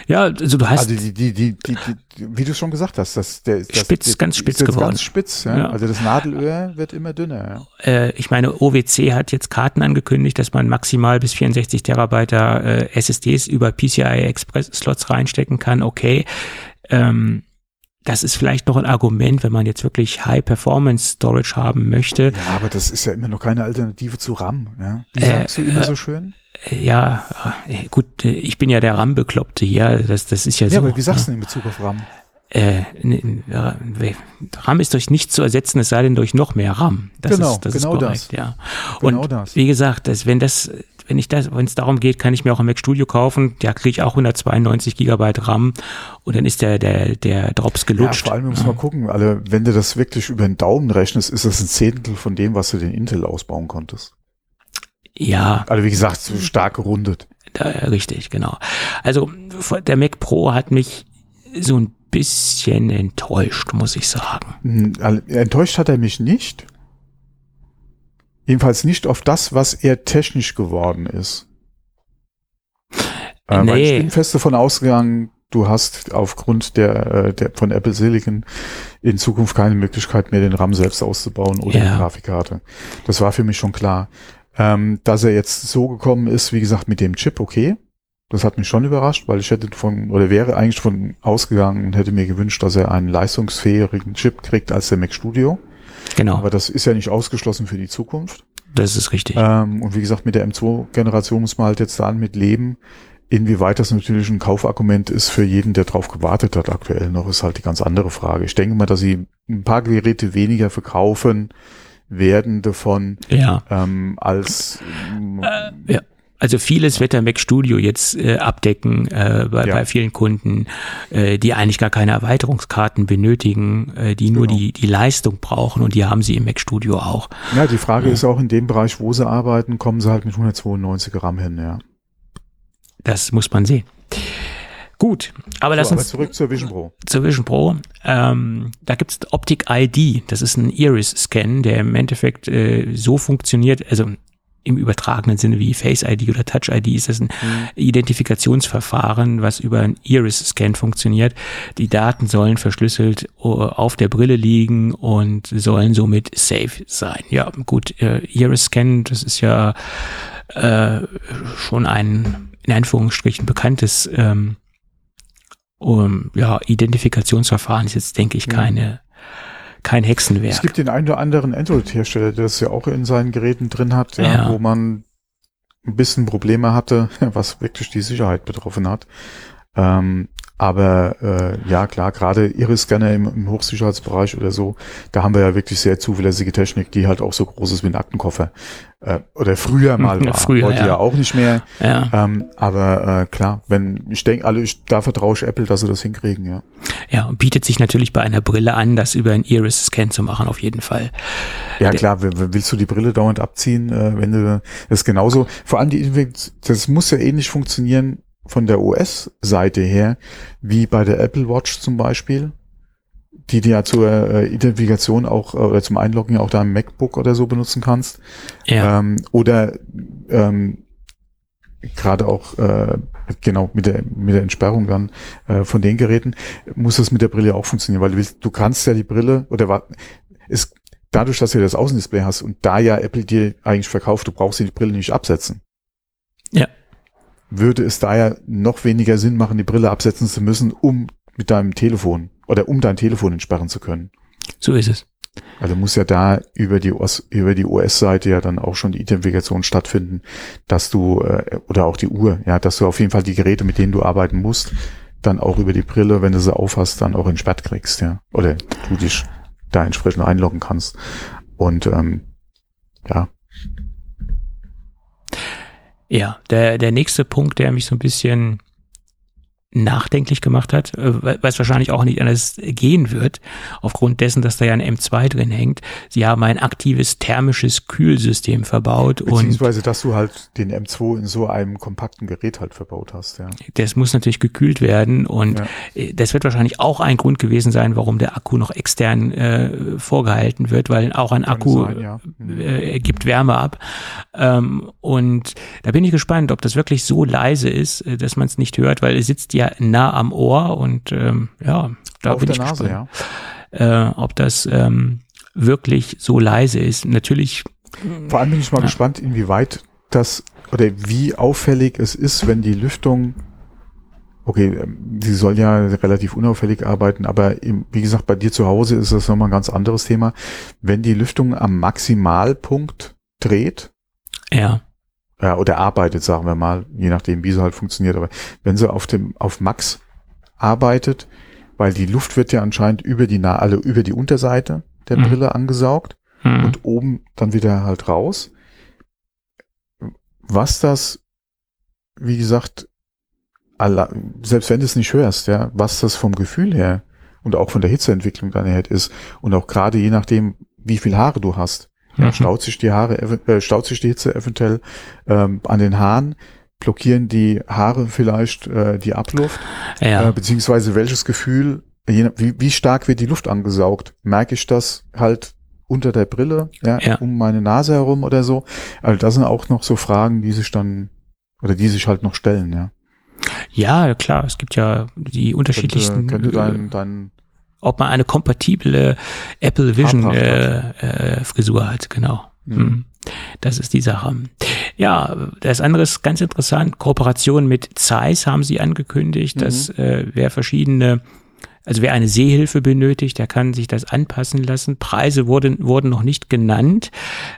Ja, also du hast Also die, die, die, die, wie du schon gesagt hast, das, der, das Spitz, ganz spitz ist geworden. Ganz spitz, ja. Ja. Also das Nadelöhr wird immer dünner. Ja. äh, ich meine, OWC hat jetzt Karten angekündigt, dass man maximal bis 64 Terabyte äh, SSDs über PCI Express Slots reinstecken kann. Okay. Ähm, das ist vielleicht noch ein Argument, wenn man jetzt wirklich High Performance Storage haben möchte. ja, aber das ist ja immer noch keine Alternative zu RAM. Ja. Wie Äh, sagst du immer so schön? Ja, äh, gut, äh, ich bin ja der RAM-Bekloppte hier. Das, das ist ja, Ja, so. aber wie sagst du denn in Bezug auf RAM? Äh, RAM ist durch nichts zu ersetzen, es sei denn durch noch mehr RAM. Das Genau, ist, das genau ist korrekt, das. ja. Genau Und das. wie gesagt, das, wenn das, wenn ich das, wenn es darum geht, kann ich mir auch ein Mac Studio kaufen. Da kriege ich auch 192 Gigabyte RAM und dann ist der der der Drops Ja, gelutscht. vor allem muss man gucken, alle, wenn du das wirklich über den Daumen rechnest, ist das ein Zehntel von dem, was du den Intel ausbauen konntest. Ja, Also wie gesagt, so stark gerundet. da, richtig, genau. Also der Mac Pro hat mich so ein bisschen enttäuscht, muss ich sagen. Hm, all- Enttäuscht hat er mich nicht. Jedenfalls nicht auf das, was er technisch geworden ist. Äh, weil ich Nee. bin fest davon ausgegangen, du hast aufgrund der, äh, der von Apple Silicon in Zukunft keine Möglichkeit mehr, den RAM selbst auszubauen oder Ja. die Grafikkarte. Das war für mich schon klar. Ähm, dass er jetzt so gekommen ist, wie gesagt, mit dem Chip, okay. Das hat mich schon überrascht, weil ich hätte von, oder wäre eigentlich von ausgegangen und hätte mir gewünscht, dass er einen leistungsfähigen Chip kriegt als der Mac Studio. Genau, Aber das ist ja nicht ausgeschlossen für die Zukunft. das ist richtig. Ähm, und wie gesagt, mit der M2-Generation muss man halt jetzt dann mit leben. Inwieweit das natürlich ein Kaufargument ist für jeden, der drauf gewartet hat aktuell noch, ist halt die ganz andere Frage. Ich denke mal, dass sie ein paar Geräte weniger verkaufen werden davon, ja. ähm, als ähm, Ja. Also vieles wird der Mac Studio jetzt äh, abdecken äh, bei, Ja. bei vielen Kunden, äh, die eigentlich gar keine Erweiterungskarten benötigen, äh, die nur Genau. die, die Leistung brauchen und die haben sie im Mac Studio auch. ja, die Frage ist auch in dem Bereich, wo sie arbeiten, kommen sie halt mit 192 RAM hin, ja. Das muss man sehen. Gut, aber lass So, aber uns zurück zur Vision Pro. zur Vision Pro. Ähm, da gibt's Optic ID. Das ist ein Iris-Scan, der im Endeffekt äh, so funktioniert, also im übertragenen Sinne wie Face ID oder Touch ID ist das ein Identifikationsverfahren, was über ein Iris-Scan funktioniert. Die Daten sollen verschlüsselt äh, auf der Brille liegen und sollen somit safe sein. Ja, gut, äh, Iris-Scan, das ist ja äh, schon ein in Anführungsstrichen bekanntes ähm, um, ja, Identifikationsverfahren ist jetzt, denke ich, keine, kein Es Hexenwerk. gibt den einen oder anderen Android-Hersteller, der das ja auch in seinen Geräten drin hat, ja, Ja. wo man ein bisschen Probleme hatte, was wirklich die Sicherheit betroffen hat. Ähm, Aber äh, ja, klar, gerade Iris-Scanner im, im Hochsicherheitsbereich oder so, da haben wir ja wirklich sehr zuverlässige Technik, die halt auch so groß ist wie ein Aktenkoffer. Äh, oder früher mal war, früher, heute ja. ja. auch nicht mehr. Ja. Ähm, aber äh, klar, wenn ich denke, alle, ich, da vertraue ich Apple, dass sie das hinkriegen, ja. Ja, und bietet sich natürlich bei einer Brille an, das über ein Iris-Scan zu machen, auf jeden Fall. Ja, klar, willst du die Brille dauernd abziehen, äh, wenn du das genauso, vor allem die das muss ja ähnlich funktionieren von der OS-Seite her, wie bei der Apple Watch zum Beispiel, die du ja zur äh, Identifikation auch äh, oder zum Einloggen auch deinem MacBook oder so benutzen kannst. Ja. Ähm, oder ähm, gerade auch äh, genau mit der mit der Entsperrung dann äh, von den Geräten muss das mit der Brille auch funktionieren, weil du willst, du kannst ja die Brille oder was ist dadurch, dass du das Außendisplay hast und da ja Apple dir eigentlich verkauft, du brauchst die Brille nicht absetzen. Würde es daher noch weniger Sinn machen, die Brille absetzen zu müssen, um mit deinem Telefon oder um dein Telefon entsperren zu können. So ist es. Also muss ja da über die OS, über die OS-Seite ja dann auch schon die Identifikation stattfinden, dass du äh, oder auch die Uhr, ja, dass du auf jeden Fall die Geräte, mit denen du arbeiten musst, dann auch über die Brille, wenn du sie aufhast, dann auch entsperrt kriegst, ja, oder du dich da entsprechend einloggen kannst. Und ähm, ja. Ja, der, der nächste Punkt, der mich so ein bisschen nachdenklich gemacht hat, äh, weil es wahrscheinlich auch nicht anders gehen wird, aufgrund dessen, dass da ja ein M2 drin hängt. Sie haben ein aktives thermisches Kühlsystem verbaut. Beziehungsweise, dass du halt den M2 in so einem kompakten Gerät halt verbaut hast, ja. Das muss natürlich gekühlt werden und ja. Äh, das wird wahrscheinlich auch ein Grund gewesen sein, warum der Akku noch extern äh, vorgehalten wird, weil auch ein Kann Akku sein, ja. mhm. äh, gibt Wärme ab. Ähm, und da bin ich gespannt, ob das wirklich so leise ist, äh, dass man es nicht hört, weil es sitzt ja nah am Ohr und ähm, ja, da Auf bin ich Nase, gespannt, ja. äh, ob das ähm, wirklich so leise ist. Natürlich. Vor allem bin ich mal ja. gespannt, inwieweit das oder wie auffällig es ist, wenn die Lüftung Okay, ähm, sie soll ja relativ unauffällig arbeiten, aber im, wie gesagt, bei dir zu Hause ist das nochmal ein ganz anderes Thema. Wenn die Lüftung am Maximalpunkt dreht, ja äh, oder arbeitet, sagen wir mal, je nachdem, wie sie halt funktioniert. Aber wenn sie auf dem auf Max arbeitet, weil die Luft wird ja anscheinend über die also über die Unterseite der mhm. Brille angesaugt mhm. und oben dann wieder halt raus. Was das, wie gesagt, selbst wenn du es nicht hörst, ja, was das vom Gefühl her und auch von der Hitzeentwicklung dann her ist und auch gerade je nachdem, wie viel Haare du hast, ja, mhm. staut sich die Haare, äh, staut sich die Hitze eventuell ähm, an den Haaren, blockieren die Haare vielleicht äh, die Abluft, ja. äh, beziehungsweise welches Gefühl, je, wie, wie stark wird die Luft angesaugt? Merke ich das halt unter der Brille, ja, ja. um meine Nase herum oder so? Also das sind auch noch so Fragen, die sich dann oder die sich halt noch stellen, ja. Ja, klar, es gibt ja die unterschiedlichsten. Könnte, könnte dein, dein ob man eine kompatible Apple Vision äh, äh, Frisur hat, genau. Mhm. Das ist die Sache. Ja, das andere ist ganz interessant. Kooperation mit Zeiss haben sie angekündigt, mhm. dass äh, wer verschiedene also wer eine Sehhilfe benötigt, der kann sich das anpassen lassen. Preise wurden, wurden noch nicht genannt.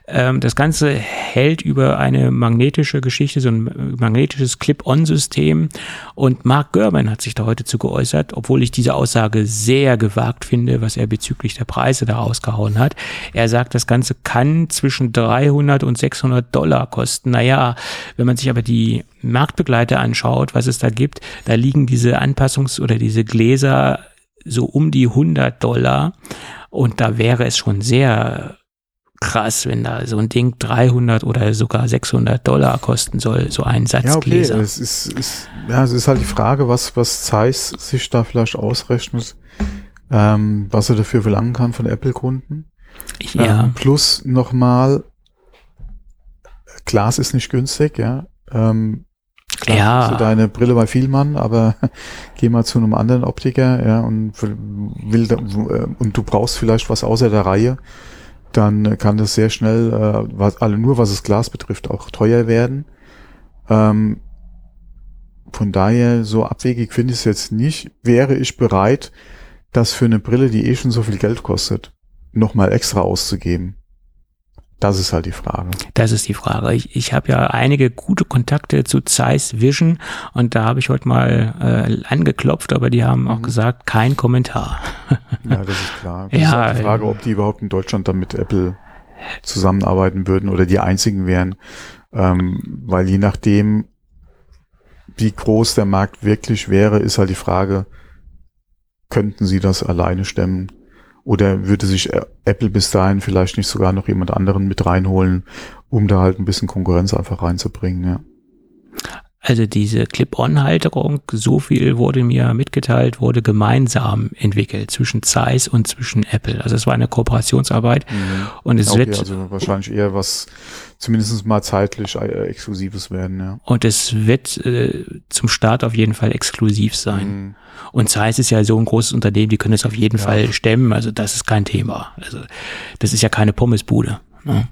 Ähm, das Ganze hält über eine magnetische Geschichte, so ein magnetisches Clip-on-System. Und Mark Gurman hat sich da heute zu geäußert, obwohl ich diese Aussage sehr gewagt finde, was er bezüglich der Preise da rausgehauen hat. Er sagt, das Ganze kann zwischen 300 und 600 Dollar kosten. Naja, wenn man sich aber die Marktbegleiter anschaut, was es da gibt, da liegen diese Anpassungs- oder diese Gläser so um die 100 Dollar. Und da wäre es schon sehr krass, wenn da so ein Ding 300 oder sogar 600 Dollar kosten soll, so ein Satz ja, okay. Gläser. Es ist, ist, ja, es ist halt die Frage, was, was Zeiss sich da vielleicht ausrechnet, ähm, was er dafür verlangen kann von Apple-Kunden. Ja. Ähm, plus nochmal, Glas ist nicht günstig, ja. Ähm, Klar, ja. du deine Brille bei Vielmann, aber geh mal zu einem anderen Optiker, ja, und will äh, und du brauchst vielleicht was außer der Reihe, dann kann das sehr schnell, äh, was, alle nur was das Glas betrifft, auch teuer werden. Ähm, von daher, so abwegig finde ich es jetzt nicht. Wäre ich bereit, das für eine Brille, die eh schon so viel Geld kostet, nochmal extra auszugeben. Das ist halt die Frage. Das ist die Frage. Ich, ich habe ja einige gute Kontakte zu Zeiss Vision und da habe ich heute mal äh, angeklopft, aber die haben auch mhm. gesagt, kein Kommentar. ja, das ist klar. Das ja, ist die Frage, ob die überhaupt in Deutschland dann mit Apple zusammenarbeiten würden oder die einzigen wären. Ähm, weil je nachdem, wie groß der Markt wirklich wäre, ist halt die Frage, könnten sie das alleine stemmen? Oder würde sich Apple bis dahin vielleicht nicht sogar noch jemand anderen mit reinholen, um da halt ein bisschen Konkurrenz einfach reinzubringen, ja. Also diese Clip-on-Halterung, so viel wurde mir mitgeteilt, wurde gemeinsam entwickelt zwischen Zeiss und zwischen Apple. Also es war eine Kooperationsarbeit mhm. und es okay, wird also wahrscheinlich eher was zumindest mal zeitlich äh, exklusives werden. Ja. Und es wird äh, zum Start auf jeden Fall exklusiv sein. Mhm. Und Zeiss ist ja so ein großes Unternehmen, die können es auf jeden ja. Fall stemmen. Also das ist kein Thema. Also das ist ja keine Pommesbude. Ne?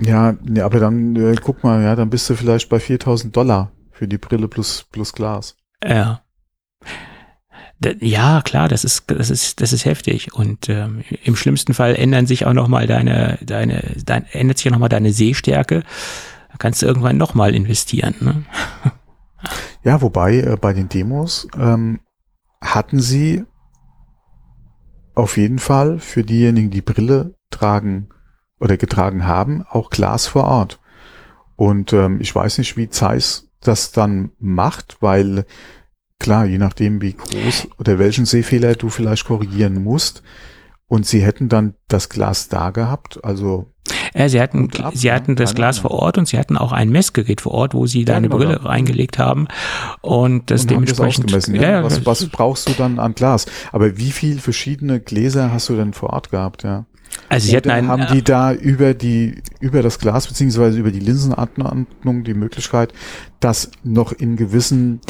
Ja, nee, aber dann äh, guck mal, ja, dann bist du vielleicht bei 4000 Dollar für die Brille plus, plus Glas. Ja. Ja, klar, das ist, das ist, das ist heftig. Und ähm, im schlimmsten Fall ändern sich auch nochmal deine, deine, dein, ändert sich auch nochmal deine Sehstärke. Da kannst du irgendwann nochmal investieren. Ne? Ja, wobei äh, bei den Demos ähm, hatten sie auf jeden Fall für diejenigen, die Brille tragen oder getragen haben, auch Glas vor Ort. Und ähm, ich weiß nicht, wie Zeiss das dann macht, weil klar, je nachdem, wie groß oder welchen Sehfehler du vielleicht korrigieren musst, und sie hätten dann das Glas da gehabt, also ja, sie hatten, ab, sie hatten das Glas vor Ort und sie hatten auch ein Messgerät vor Ort, wo sie ja, deine genau, Brille ja. reingelegt haben und das und dementsprechend. Das ja, ja, was, was brauchst du dann an Glas? Aber wie viel verschiedene Gläser hast du denn vor Ort gehabt, ja? Also sie hatten einen, haben die da über die über das Glas beziehungsweise über die Linsenatmung die Möglichkeit, das noch in gewissen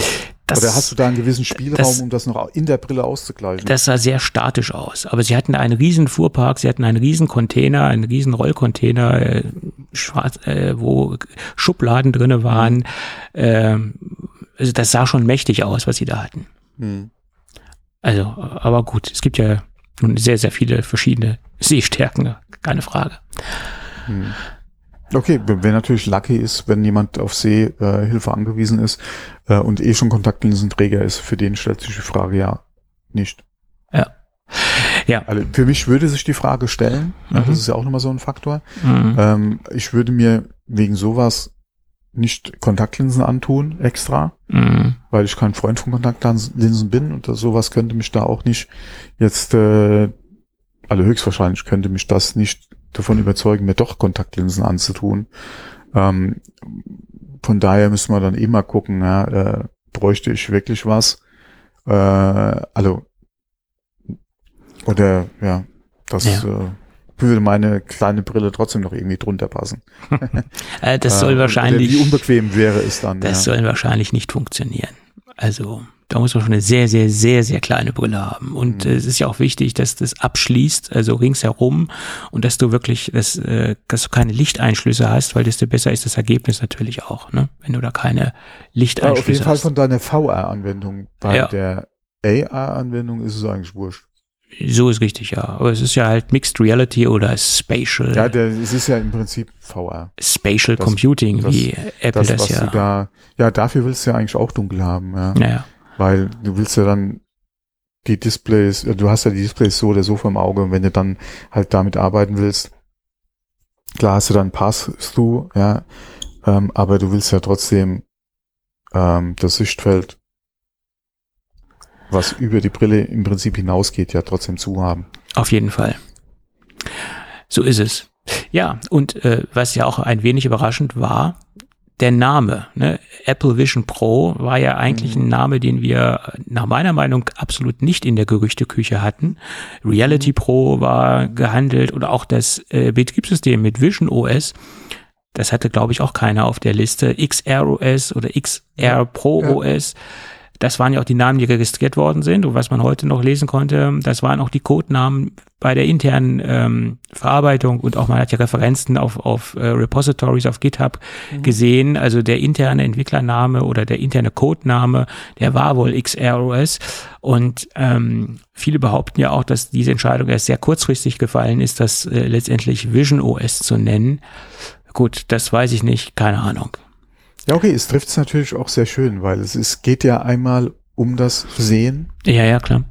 das, Oder hast du da einen gewissen Spielraum, das, um das noch in der Brille auszugleichen? Das sah sehr statisch aus. Aber sie hatten einen riesen Fuhrpark, sie hatten einen riesen Container, einen riesen Rollcontainer, äh, schwarz, äh, wo Schubladen drinne waren. Äh, also das sah schon mächtig aus, was sie da hatten. Hm. Also, aber gut, es gibt ja nun sehr, sehr viele verschiedene Sehstärken, keine Frage. Hm. Okay, wenn natürlich lucky ist, wenn jemand auf Sehhilfe äh, angewiesen ist äh, und eh schon Kontaktlinsenträger ist, für den stellt sich die Frage ja nicht. Ja. Ja. Also für mich würde sich die Frage stellen, mhm. ja, das ist ja auch nochmal so ein Faktor. Mhm. Ähm, ich würde mir wegen sowas nicht Kontaktlinsen antun extra, mhm. weil ich kein Freund von Kontaktlinsen bin und das, sowas könnte mich da auch nicht jetzt, äh, also höchstwahrscheinlich könnte mich das nicht davon überzeugen, mir doch Kontaktlinsen anzutun. Ähm, von daher müssen wir dann eh mal gucken, ja, äh, bräuchte ich wirklich was? Äh, also, oder ja, das ja. Äh, würde meine kleine Brille trotzdem noch irgendwie drunter passen. Äh, das soll äh, wahrscheinlich. Wie unbequem wäre es dann? Das ja. soll wahrscheinlich nicht funktionieren. Also da muss man schon eine sehr, sehr, sehr, sehr kleine Brille haben. Und mhm. es ist ja auch wichtig, dass das abschließt, also ringsherum und dass du wirklich, dass, äh, dass du keine Lichteinschlüsse hast, weil desto besser ist das Ergebnis natürlich auch, ne? Wenn du da keine Lichteinschlüsse hast. Ja, auf jeden Fall von deiner VR-Anwendung. Bei ja. der AR-Anwendung ist es eigentlich wurscht. So ist richtig, ja. Aber es ist ja halt Mixed Reality oder Spatial. Ja, der, es ist ja im Prinzip VR. Spatial das, Computing, das, wie Apple das, das ja. Da, ja, dafür willst du ja eigentlich auch dunkel haben, ja. Naja. Weil du willst ja dann die Displays, du hast ja die Displays so oder so vom Auge und wenn du dann halt damit arbeiten willst, klar hast du dann Pass-Through, ja, ähm, aber du willst ja trotzdem ähm, das Sichtfeld, was über die Brille im Prinzip hinausgeht, ja trotzdem zu haben. Auf jeden Fall. So ist es. Ja, und äh, was ja auch ein wenig überraschend war, der Name, ne? Apple Vision Pro war ja eigentlich mhm. ein Name, den wir nach meiner Meinung absolut nicht in der Gerüchteküche hatten. Reality mhm. Pro war gehandelt oder auch das äh, Betriebssystem mit Vision OS. Das hatte, glaube ich, auch keiner auf der Liste. XR OS oder XR Pro ja. Das waren ja auch die Namen, die registriert worden sind und was man heute noch lesen konnte, das waren auch die Codenamen bei der internen ähm, Verarbeitung und auch man hat ja Referenzen auf, auf äh, Repositories auf GitHub mhm. gesehen. Also der interne Entwicklername oder der interne Codename, der war wohl XROS und ähm, viele behaupten ja auch, dass diese Entscheidung erst sehr kurzfristig gefallen ist, das äh, letztendlich Vision OS zu nennen. Gut, das weiß ich nicht, keine Ahnung. Ja, okay, es trifft es natürlich auch sehr schön, weil es ist, geht ja einmal um das Sehen. Ja, ja, klar.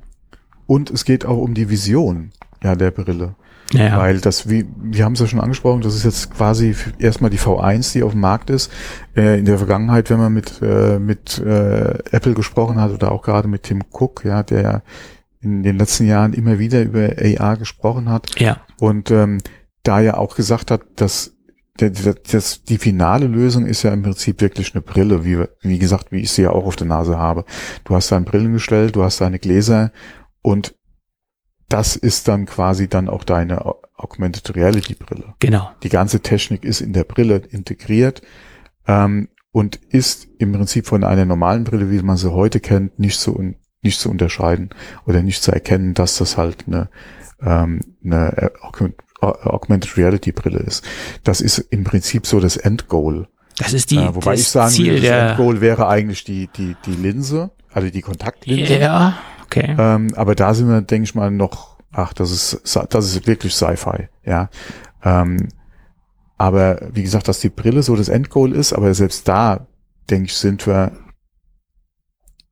Und es geht auch um die Vision ja, der Brille. Ja, Weil das, wie, wir haben es ja schon angesprochen, das ist jetzt quasi erstmal die V1, die auf dem Markt ist. Äh, in der Vergangenheit, wenn man mit, äh, mit äh, Apple gesprochen hat oder auch gerade mit Tim Cook, ja, der in den letzten Jahren immer wieder über AR gesprochen hat. Ja. Und ähm, da ja auch gesagt hat, dass das, die finale Lösung ist ja im Prinzip wirklich eine Brille, wie, wie gesagt, wie ich sie ja auch auf der Nase habe. Du hast dein Brillengestell, du hast deine Gläser und das ist dann quasi dann auch deine Augmented Reality Brille. Genau. Die ganze Technik ist in der Brille integriert ähm, und ist im Prinzip von einer normalen Brille, wie man sie heute kennt, nicht zu, nicht zu unterscheiden oder nicht zu erkennen, dass das halt eine, ähm, eine Augmented Reality Brille ist. Das ist im Prinzip so das Endgoal. Das ist die, äh, wobei das ich sagen Ziel will, das der Endgoal wäre eigentlich die, die, die Linse, also die Kontaktlinse. Ja, okay. Ähm, aber da sind wir, denke ich mal, noch, ach, das ist, das ist wirklich Sci-Fi, ja. Ähm, aber wie gesagt, dass die Brille so das Endgoal ist, aber selbst da, denke ich, sind wir,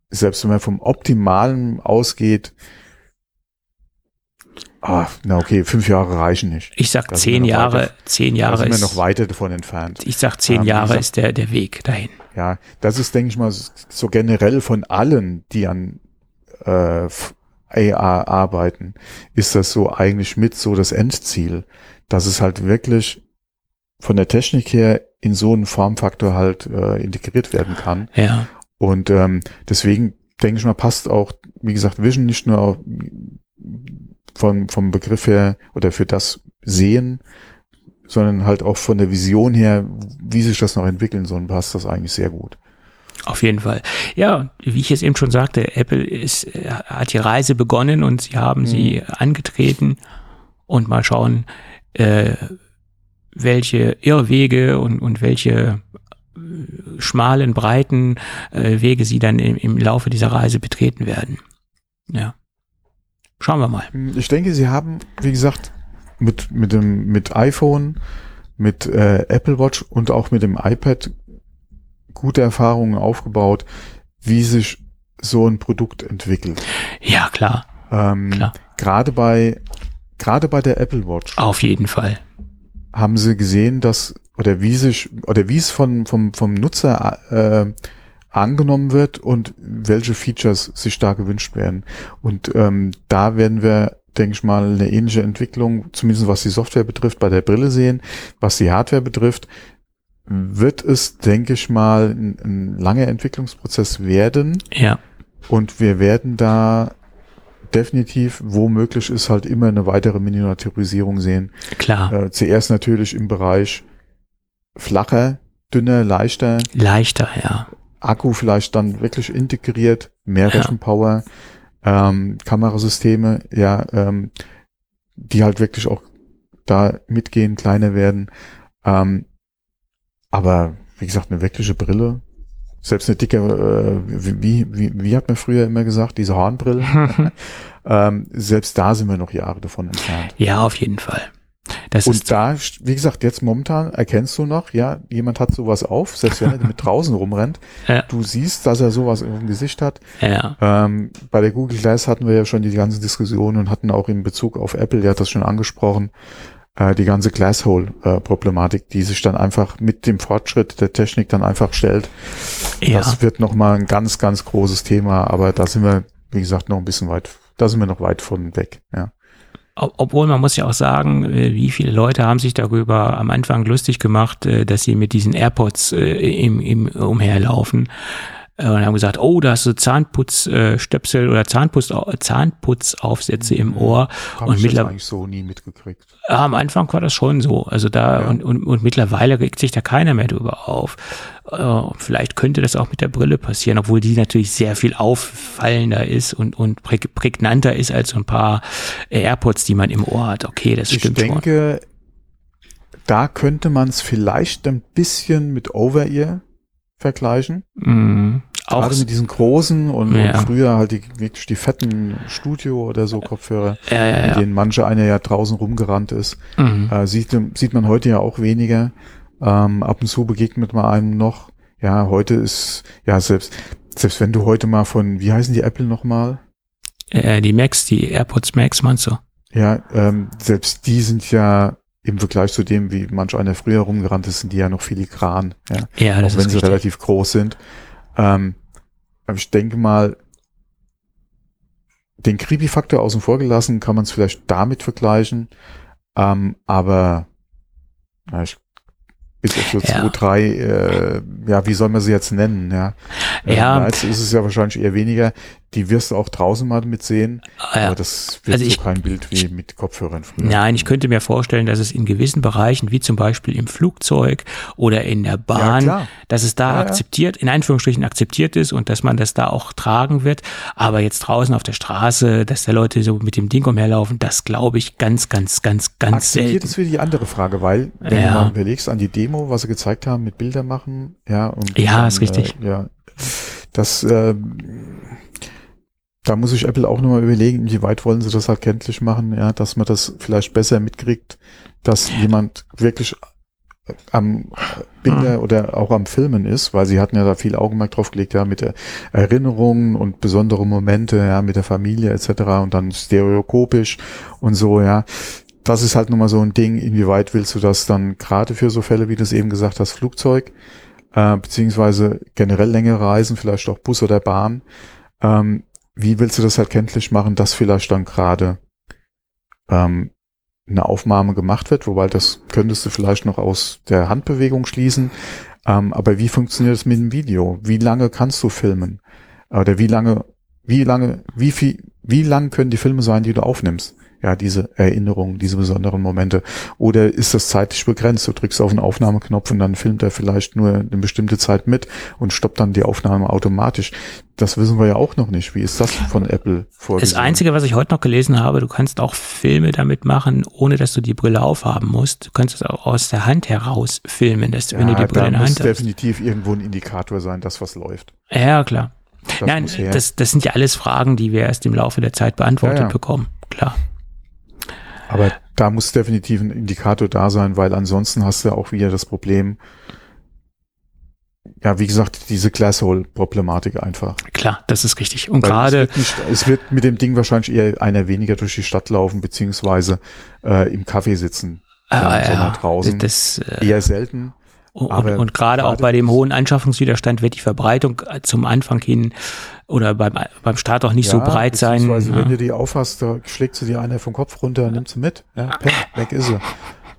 selbst wenn man vom Optimalen ausgeht, Ah, na okay, fünf Jahre reichen nicht. Ich sag da zehn Jahre, weiter, zehn Jahre da sind ist. wir noch weiter davon entfernt. Ich sag zehn ähm, Jahre ist der, der Weg dahin. Ja, das ist, denke ich mal, so generell von allen, die an äh, AR arbeiten, ist das so eigentlich mit so das Endziel, dass es halt wirklich von der Technik her in so einen Formfaktor halt äh, integriert werden kann. Ja. Und ähm, deswegen denke ich mal, passt auch, wie gesagt, Vision nicht nur auf, vom, vom Begriff her oder für das Sehen, sondern halt auch von der Vision her, wie sich das noch entwickeln soll, passt das eigentlich sehr gut. Auf jeden Fall. Ja, wie ich es eben schon sagte, Apple ist, hat die Reise begonnen und sie haben mhm. sie angetreten und mal schauen, äh, welche Irrwege und, und welche äh, schmalen, breiten äh, Wege sie dann im, im Laufe dieser Reise betreten werden. Ja. Schauen wir mal. Ich denke, sie haben, wie gesagt, mit, mit dem, mit iPhone, mit äh, Apple Watch und auch mit dem iPad gute Erfahrungen aufgebaut, wie sich so ein Produkt entwickelt. Ja, klar. Ähm, klar. Gerade bei, gerade bei der Apple Watch. Auf jeden Fall. Haben sie gesehen, dass, oder wie sich, oder wie es von, vom, vom Nutzer, äh, angenommen wird und welche Features sich da gewünscht werden. Und ähm, da werden wir, denke ich mal, eine ähnliche Entwicklung, zumindest was die Software betrifft, bei der Brille sehen. Was die Hardware betrifft, wird es, denke ich mal, ein, ein langer Entwicklungsprozess werden. Ja. Und wir werden da definitiv, wo möglich ist, halt immer eine weitere Miniaturisierung sehen. Klar. Äh, zuerst natürlich im Bereich flacher, dünner, leichter. Leichter, ja. Akku vielleicht dann wirklich integriert, mehr ja. Rechenpower, ähm, Kamerasysteme, ja, ähm, die halt wirklich auch da mitgehen, kleiner werden. Ähm, aber wie gesagt, eine wirkliche Brille, selbst eine dicke, äh, wie, wie, wie hat man früher immer gesagt, diese Hornbrille, ähm, selbst da sind wir noch Jahre davon entfernt. Ja, auf jeden Fall. Das und da, wie gesagt, jetzt momentan erkennst du noch, ja, jemand hat sowas auf, selbst wenn er mit draußen rumrennt. Ja. Du siehst, dass er sowas im Gesicht hat. Ja. Ähm, bei der Google Glass hatten wir ja schon die ganzen Diskussionen und hatten auch in Bezug auf Apple, der hat das schon angesprochen, äh, die ganze Glasshole-Problematik, die sich dann einfach mit dem Fortschritt der Technik dann einfach stellt. Ja. Das wird nochmal ein ganz, ganz großes Thema, aber da sind wir, wie gesagt, noch ein bisschen weit, da sind wir noch weit von weg, ja obwohl man muss ja auch sagen, äh, wie viele Leute haben sich darüber am Anfang lustig gemacht, äh, dass sie mit diesen AirPods äh, im, im umherlaufen. Äh, und haben gesagt, oh, da hast du Zahnputzstöpsel äh, oder Zahnputz, Zahnputzaufsätze im Ohr. Hab und ich jetzt mittlerweile eigentlich so nie mitgekriegt. ja, am Anfang war das schon so. Also da Ja. und, und, und mittlerweile regt sich da keiner mehr drüber auf. Äh, vielleicht könnte das auch mit der Brille passieren, obwohl die natürlich sehr viel auffallender ist und, und prä- prägnanter ist als so ein paar AirPods, die man im Ohr hat. Okay, das Ich stimmt schon. denke, da könnte man es vielleicht ein bisschen mit Over-Ear vergleichen. Mhm. Auch Gerade mit diesen großen und, Ja. und früher halt die, wirklich die fetten Studio oder so Kopfhörer, ja, ja, mit denen manche einer ja draußen rumgerannt ist. Mhm. Äh, sieht, sieht man heute ja auch weniger. Ähm, ab und zu begegnet man einem noch. Ja, heute ist, ja, selbst, selbst wenn du heute mal von, wie heißen die Apple nochmal? Äh, die Max, die AirPods Max, meinst du? Ja, ähm, selbst die sind ja im Vergleich zu dem, wie manch einer früher rumgerannt ist, sind die ja noch filigran, ja, Ja, das auch wenn ist sie richtig. relativ groß sind. Ähm, ich denke mal, den Creepy-Faktor außen vor gelassen, kann man es vielleicht damit vergleichen. Ähm, aber na, ich, bis auf so Ja. zwei, drei, äh, ja, wie soll man sie jetzt nennen, ja. Ja. Äh, Jetzt ist es ja wahrscheinlich eher weniger. Die wirst du auch draußen mal mit sehen. Ah, ja. Aber das wird Also so ich- kein Bild wie mit Kopfhörern früher. Nein, ich könnte mir vorstellen, dass es in gewissen Bereichen, wie zum Beispiel im Flugzeug oder in der Bahn, klar. dass es da Ja, ja. akzeptiert, in Anführungsstrichen akzeptiert ist und dass man das da auch tragen wird. Aber jetzt draußen auf der Straße, dass da Leute so mit dem Ding umherlaufen, das glaube ich ganz, ganz, ganz, ganz Akzeptiert selten. ist wieder die andere Frage, weil, wenn Ja. du mal überlegst an die Demo, was sie gezeigt haben mit Bilder machen, ja, und Ja, dann, ist richtig. Äh, ja, das, ähm, da muss sich Apple auch nochmal überlegen, inwieweit wollen sie das halt kenntlich machen, ja, dass man das vielleicht besser mitkriegt, dass jemand wirklich am Bilder oder auch am Filmen ist, weil sie hatten ja da viel Augenmerk drauf gelegt, ja, mit der Erinnerungen und besondere Momente, ja, mit der Familie etc. und dann stereokopisch und so, ja. Das ist halt nochmal so ein Ding, inwieweit willst du das dann gerade für so Fälle, wie du es eben gesagt hast, Flugzeug, äh, beziehungsweise generell längere Reisen, vielleicht auch Bus oder Bahn, ähm, wie willst du das halt kenntlich machen, dass vielleicht dann gerade ähm, eine Aufnahme gemacht wird, wobei das könntest du vielleicht noch aus der Handbewegung schließen. Ähm, aber wie funktioniert das mit dem Video? Wie lange kannst du filmen? Oder wie lange, wie lange, wie viel, wie lang können die Filme sein, die du aufnimmst? Ja, diese Erinnerungen, diese besonderen Momente. Oder ist das zeitlich begrenzt? Du drückst auf den Aufnahmeknopf und dann filmt er vielleicht nur eine bestimmte Zeit mit und stoppt dann die Aufnahme automatisch. Das wissen wir ja auch noch nicht. Wie ist das von Apple vorgesehen? Das Einzige, was ich heute noch gelesen habe, du kannst auch Filme damit machen, ohne dass du die Brille aufhaben musst. Du kannst es auch aus der Hand heraus filmen, dass, wenn du die Brille in der muss Hand hast. definitiv irgendwo ein Indikator sein, dass was läuft. Ja, klar. Das Nein, muss das, das sind ja alles Fragen, die wir erst im Laufe der Zeit beantwortet Ja, ja. bekommen. Klar. Aber da muss definitiv ein Indikator da sein, weil ansonsten hast du auch wieder das Problem, ja, wie gesagt, diese Glasshole-Problematik einfach. Klar, das ist richtig. Und Weil gerade, Es wird, nicht, es wird mit dem Ding wahrscheinlich eher einer weniger durch die Stadt laufen, beziehungsweise äh, im Café sitzen. ah, ja, draußen. das, äh, Eher selten. und, aber und gerade auch bei dem hohen Anschaffungswiderstand wird die Verbreitung äh, zum Anfang hin oder beim, beim Start auch nicht so Ja, breit sein. beziehungsweise wenn Ja. du die aufhast, da schlägt sie dir einer vom Kopf runter, nimmt sie mit. Ja, peng, weg ist sie.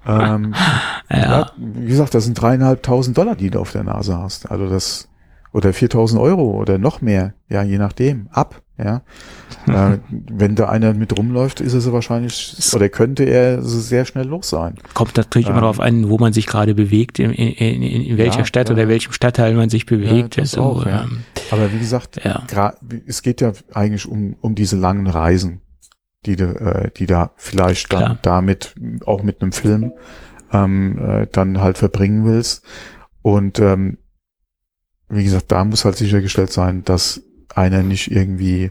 Ähm, Ja. ja. wie gesagt, das sind dreieinhalbtausend Dollar, die du auf der Nase hast. Also das, oder 4000 Euro oder noch mehr. Ja, je nachdem. Ab. Ja. äh, wenn da einer mit rumläuft, ist es wahrscheinlich, oder könnte er sehr schnell los sein. Kommt natürlich immer Ähm, darauf an, wo man sich gerade bewegt, in, in, in, in welcher Ja, Stadt ja. oder welchem Stadtteil man sich bewegt. Ja, das Also, auch, ja. ähm, Aber wie gesagt, es geht ja eigentlich um, um diese langen Reisen, die du, äh, die da vielleicht dann Klar. damit, auch mit einem Film, ähm, äh, dann halt verbringen willst. Und ähm, wie gesagt, da muss halt sichergestellt sein, dass einer nicht irgendwie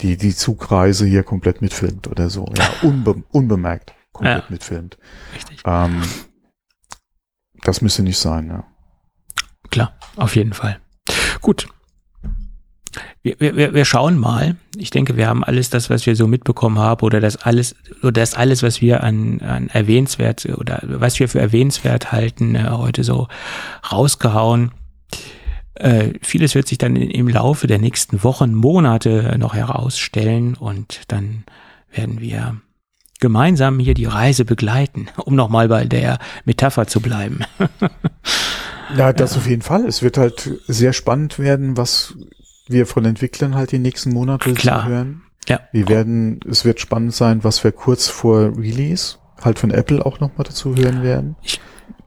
die, die Zugreise hier komplett mitfilmt oder so. Ja, unbe unbemerkt komplett Ja. mitfilmt. Richtig. Ähm, das müsste nicht sein, ja. Klar, auf jeden Fall. Gut. Wir, wir, wir schauen mal. Ich denke, wir haben alles das, was wir so mitbekommen haben, oder das alles, oder das alles, was wir an, an erwähnenswert oder was wir für erwähnenswert halten, äh, heute so rausgehauen. Äh, vieles wird sich dann im Laufe der nächsten Wochen, Monate noch herausstellen und dann werden wir gemeinsam hier die Reise begleiten, um nochmal bei der Metapher zu bleiben. Ja, das ja. auf jeden Fall. Es wird halt sehr spannend werden, was wir von Entwicklern halt die nächsten Monate Klar. hören. Ja. Wir werden, es wird spannend sein, was wir kurz vor Release halt von Apple auch nochmal dazu hören werden. Ich,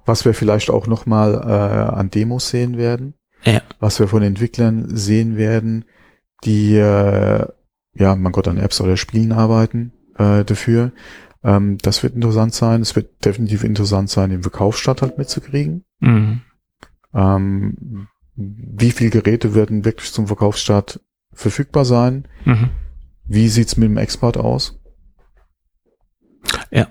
was wir vielleicht auch nochmal äh, an Demos sehen werden. Ja. Was wir von Entwicklern sehen werden, die äh, ja, man Gott an Apps oder Spielen arbeiten äh, dafür. Ähm, das wird interessant sein. Es wird definitiv interessant sein, den Verkaufsstart halt mitzukriegen. Mhm. Ähm, wie viele Geräte werden wirklich zum Verkaufsstart verfügbar sein? Mhm. Wie sieht's mit dem Export aus? Ja.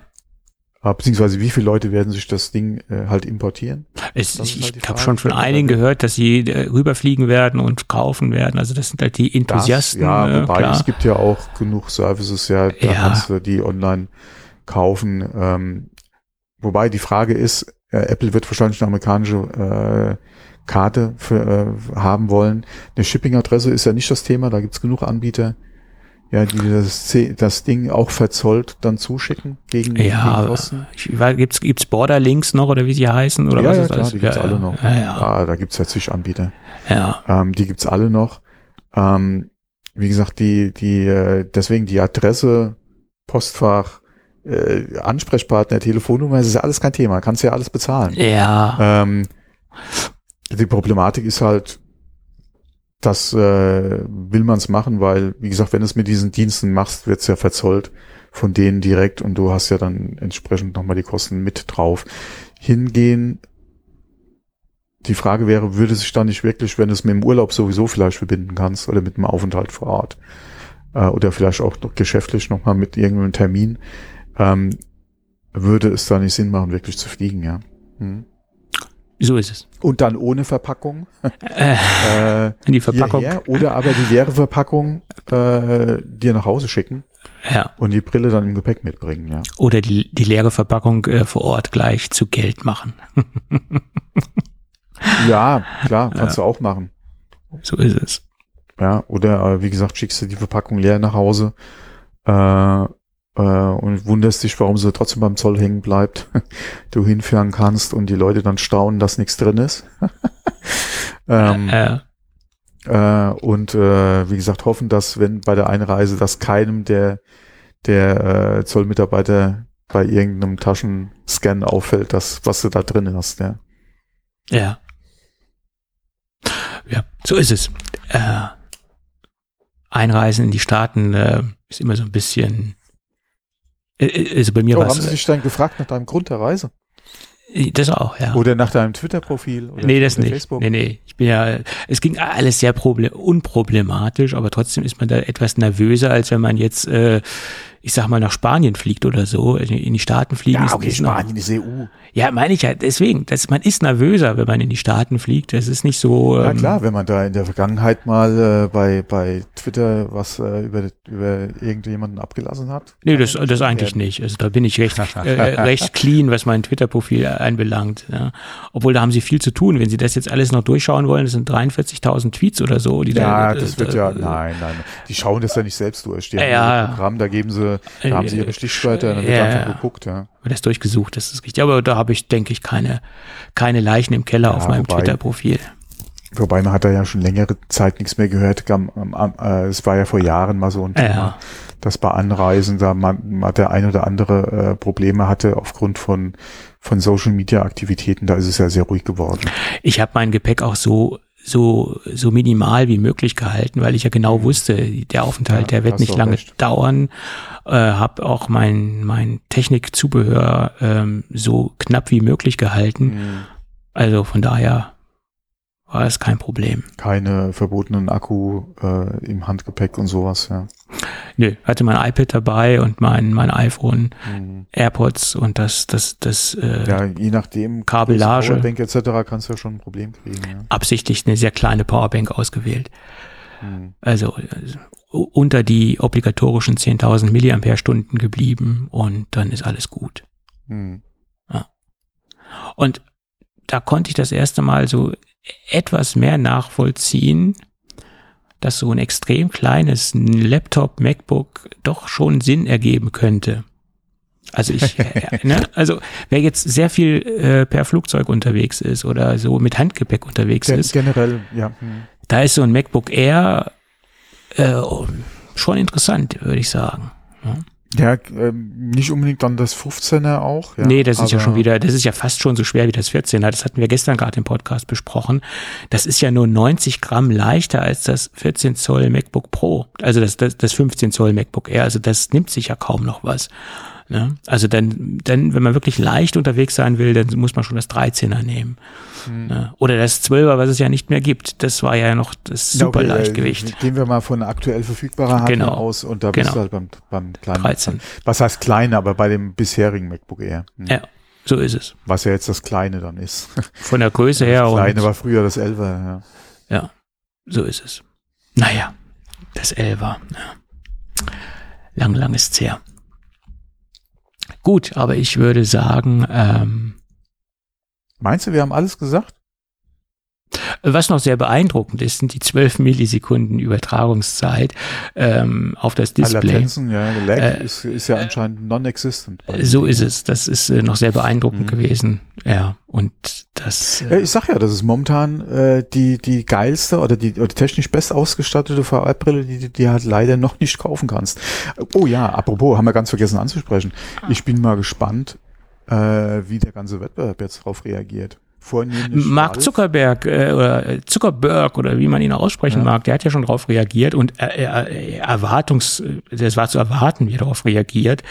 Äh, beziehungsweise wie viele Leute werden sich das Ding äh, halt importieren? Es, ich halt habe schon von einigen gehört, dass sie äh, rüberfliegen werden und kaufen werden. Also das sind halt die Enthusiasten. Das, ja, äh, wobei klar. es gibt ja auch genug Services, ja, da Ja. kannst du die online kaufen. Ähm, wobei die Frage ist, äh, Apple wird wahrscheinlich eine amerikanische äh, Karte für, äh, haben wollen. Eine Shipping-Adresse ist ja nicht das Thema, da gibt's genug Anbieter, ja, die das, das Ding auch verzollt dann zuschicken gegen, Ja, gegen Kosten. weiß, gibt's gibt's Borderlinks noch oder wie sie heißen oder ja, was ja, ist klar, das? die gibt's ja, alle noch. Ja, ja, Ah, da gibt's ja zig Anbieter. ja. Ähm, die gibt's alle noch. Ähm, wie gesagt, die, die, äh, deswegen die Adresse, Postfach, äh, Ansprechpartner, Telefonnummer, das ist ja alles kein Thema. Kannst ja alles bezahlen. ja. Ähm, die Problematik ist halt, das äh, will man es machen, weil, wie gesagt, wenn du es mit diesen Diensten machst, wird's ja verzollt von denen direkt und du hast ja dann entsprechend nochmal die Kosten mit drauf. Hingehen, die Frage wäre, würde sich da nicht wirklich, wenn du es mit dem Urlaub sowieso vielleicht verbinden kannst oder mit einem Aufenthalt vor Ort äh, oder vielleicht auch noch geschäftlich nochmal mit irgendeinem Termin, ähm, würde es da nicht Sinn machen, wirklich zu fliegen, ja. Hm. So ist es. Und dann ohne Verpackung. Äh, Äh, die Verpackung. hierher, oder aber die leere Verpackung äh, dir nach Hause schicken Ja. und die Brille dann im Gepäck mitbringen, ja. Oder die, die leere Verpackung äh, vor Ort gleich zu Geld machen. Ja, klar, kannst du auch machen. So ist es. Ja, oder äh, wie gesagt, schickst du die Verpackung leer nach Hause äh, äh, und wunderst dich, warum sie trotzdem beim Zoll hängen bleibt. du hinfahren kannst und die Leute dann staunen, dass nichts drin ist. ähm, Äh, äh, und äh, wie gesagt, hoffen, dass wenn bei der Einreise, dass keinem der, der äh, Zollmitarbeiter bei irgendeinem Taschenscan auffällt, dass was du da drin hast, ja. ja. Ja, so ist es. Äh, Einreisen in die Staaten äh, ist immer so ein bisschen. Also bei mir Oh, war haben Sie es. dich dann gefragt nach deinem Grund der Reise? äh, Das auch, ja. Oder nach deinem Twitter-Profil? oder Nee, das nicht. Facebook? Nee, nee. Ich bin ja, es ging alles sehr problem unproblematisch, aber trotzdem ist man da etwas nervöser, als wenn man jetzt, äh, ich sag mal, nach Spanien fliegt oder so, in die Staaten fliegen. Ja, ist- okay, ist Spanien ist EU. Ja, meine ich ja, deswegen. Das, man ist nervöser, wenn man in die Staaten fliegt. Das ist nicht so. Ja ähm, klar, wenn man da in der Vergangenheit mal äh, bei, bei Twitter was äh, über, über irgendjemanden abgelassen hat. Nee, das, das eigentlich nicht. Also da bin ich recht, äh, recht clean, was mein Twitter-Profil anbelangt. Ja. Obwohl da haben sie viel zu tun. Wenn sie das jetzt alles noch durchschauen wollen, das sind 43.000 Tweets oder so. Die Ja, da, das äh, wird ja, äh, nein, nein, die schauen das ja nicht selbst durch. Die haben Ja. ihr Programm, da geben sie, da haben sie ihre Stichwörter, dann wird Ja, einfach ja. geguckt, ja. wird das durchgesucht, das ist richtig. Aber da habe ich, denke ich, keine, keine Leichen im Keller auf meinem Twitter-Profil. Wobei man hat da ja schon längere Zeit nichts mehr gehört. Am, äh, es war ja vor Jahren mal so ein Thema, Ja. dass bei Anreisen da man, man der ein oder andere äh, Probleme hatte aufgrund von, von Social Media Aktivitäten. Da ist es ja sehr ruhig geworden. Ich habe mein Gepäck auch so so so minimal wie möglich gehalten, weil ich ja genau wusste, der Aufenthalt, Mhm. Ja, der wird nicht lange recht. dauern. Äh, habe auch mein mein Technikzubehör ähm, so knapp wie möglich gehalten. Also von daher war es kein Problem. Keine verbotenen Akku äh, im Handgepäck und sowas, ja. Nö, hatte mein iPad dabei und mein mein iPhone, Mhm. AirPods und das das das äh, Ja, je nachdem, Kabellage. Powerbank etc. kannst du ja schon ein Problem kriegen, ja. absichtlich eine sehr kleine Powerbank ausgewählt. Mhm. Also äh, unter die obligatorischen 10.000 Milliampere-Stunden geblieben und dann ist alles gut. Mhm. Und da konnte ich das erste Mal so etwas mehr nachvollziehen, dass so ein extrem kleines Laptop, MacBook doch schon Sinn ergeben könnte. Also ich, äh, ne, also wer jetzt sehr viel äh, per Flugzeug unterwegs ist oder so mit Handgepäck unterwegs Gen ist, generell, ja. Hm. da ist so ein MacBook Air äh, schon interessant, würde ich sagen. Ja. Ja, ähm, nicht unbedingt dann das 15er auch. Ja, nee, das ist ja schon wieder, das ist ja fast schon so schwer wie das 14er. Das hatten wir gestern gerade im Podcast besprochen. Das ist ja nur 90 Gramm leichter als das 14 Zoll MacBook Pro. Also das, das, das 15 Zoll MacBook Air. Also das nimmt sich ja kaum noch was. Ne? Also dann, dann, wenn man wirklich leicht unterwegs sein will, dann muss man schon das 13er nehmen. Hm. Ne? Oder das 12er, was es ja nicht mehr gibt. Das war ja noch das super okay, äh, Leichtgewicht. Gehen wir mal von aktuell verfügbarer Hardware Genau. aus und da bist Genau. du halt beim, beim kleinen. 13. Was heißt klein, aber bei dem bisherigen MacBook Air. Hm. Ja, so ist es. Was ja jetzt das kleine dann ist. Von der Größe her Das kleine war früher das 11er, ja. Ja, so ist es. Naja, das Elfer. Ja. Lang, lang ist's her. Gut, aber ich würde sagen, ähm, Meinst du, wir haben alles gesagt? Was noch sehr beeindruckend ist, sind die 12 Millisekunden Übertragungszeit ähm, auf das Ah, Display. Latenzen, ja. Lag Äh, ist, ist ja anscheinend non-existent. So ist es. Das ist äh, noch sehr beeindruckend Mhm. gewesen. Ja, und das. Ja, Äh, ich sag ja, das ist momentan äh, die die geilste oder die oder technisch best ausgestattete VR-Brille, die du dir halt leider noch nicht kaufen kannst. Oh ja, apropos, haben wir ganz vergessen anzusprechen. Ich bin mal gespannt, äh, wie der ganze Wettbewerb jetzt darauf reagiert. Vornehmlich Mark. Zuckerberg äh, oder Zuckerberg oder wie man ihn auch aussprechen Ja. mag, der hat ja schon darauf reagiert und er, er, er- Erwartungs, das war zu erwarten, wie er darauf reagiert.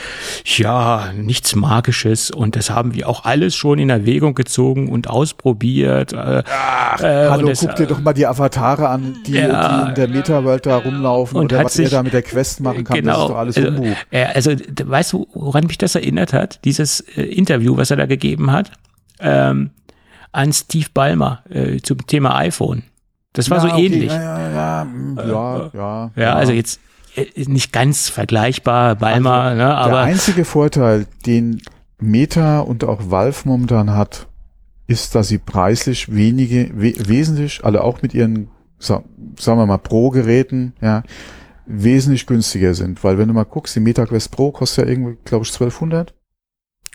Ja, nichts Magisches und das haben wir auch alles schon in Erwägung gezogen und ausprobiert. Äh, Ach, äh, hallo, das, guck dir doch mal die Avatare an, die, Ja. die in der Meta-Welt da rumlaufen Und oder hat was er sich- da mit der Quest machen kann. Das ist doch alles also, Humbug. er, also weißt du, woran mich das erinnert hat? Dieses äh, Interview, was er da gegeben hat, ähm, an Steve Ballmer äh, zum Thema iPhone. Das war Ja, so okay, ähnlich. Ja, ja, ja, mm, ja, ja, Ja, also jetzt äh, nicht ganz vergleichbar, Balmer, ne, Der aber einzige Vorteil, den Meta und auch Valve momentan hat, ist, dass sie preislich wenige, we wesentlich, alle auch mit ihren, sa sagen wir mal, Pro-Geräten, ja, wesentlich günstiger sind. Weil wenn du mal guckst, die Meta Quest Pro kostet ja irgendwie, glaube ich, 1200.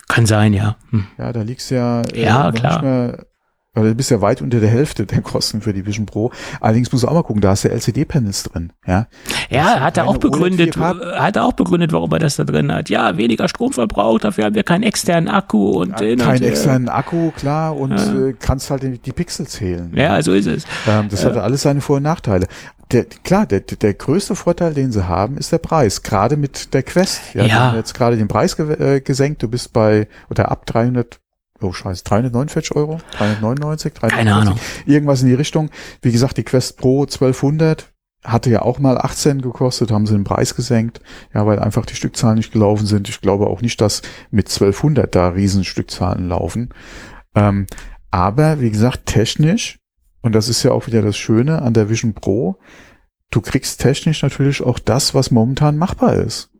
kann sein, ja. Hm. Ja, da liegt's ja, äh, Ja, klar. Nicht mehr, weil du bist ja weit unter der Hälfte der Kosten für die Vision Pro. Allerdings musst du auch mal gucken, da ist ja LCD-Panels drin, ja. Ja, hat er auch begründet, äh, hat er auch begründet, warum er das da drin hat. Ja, weniger Stromverbrauch, dafür haben wir keinen externen Akku und hin und Kein her. externen Akku, klar, und Ja. äh, kannst halt die, die Pixel zählen. Ja, so ist es. Ähm, das hat alles seine Vor- und Nachteile. Der, klar, der, der größte Vorteil, den sie haben, ist der Preis. Gerade mit der Quest. Ja, Ja. Die haben jetzt gerade den Preis ge äh, gesenkt. Du bist bei, oder ab 300, oh scheiße, 349 Euro? 399? 349? Keine Ahnung. Irgendwas in die Richtung. Wie gesagt, die Quest Pro 1200 hatte ja auch mal 18 gekostet, haben sie den Preis gesenkt. Ja, weil einfach die Stückzahlen nicht gelaufen sind. Ich glaube auch nicht, dass mit 1200 da riesen Stückzahlen laufen. Ähm, aber wie gesagt, technisch, und das ist ja auch wieder das Schöne an der Vision Pro, du kriegst technisch natürlich auch das, was momentan machbar ist.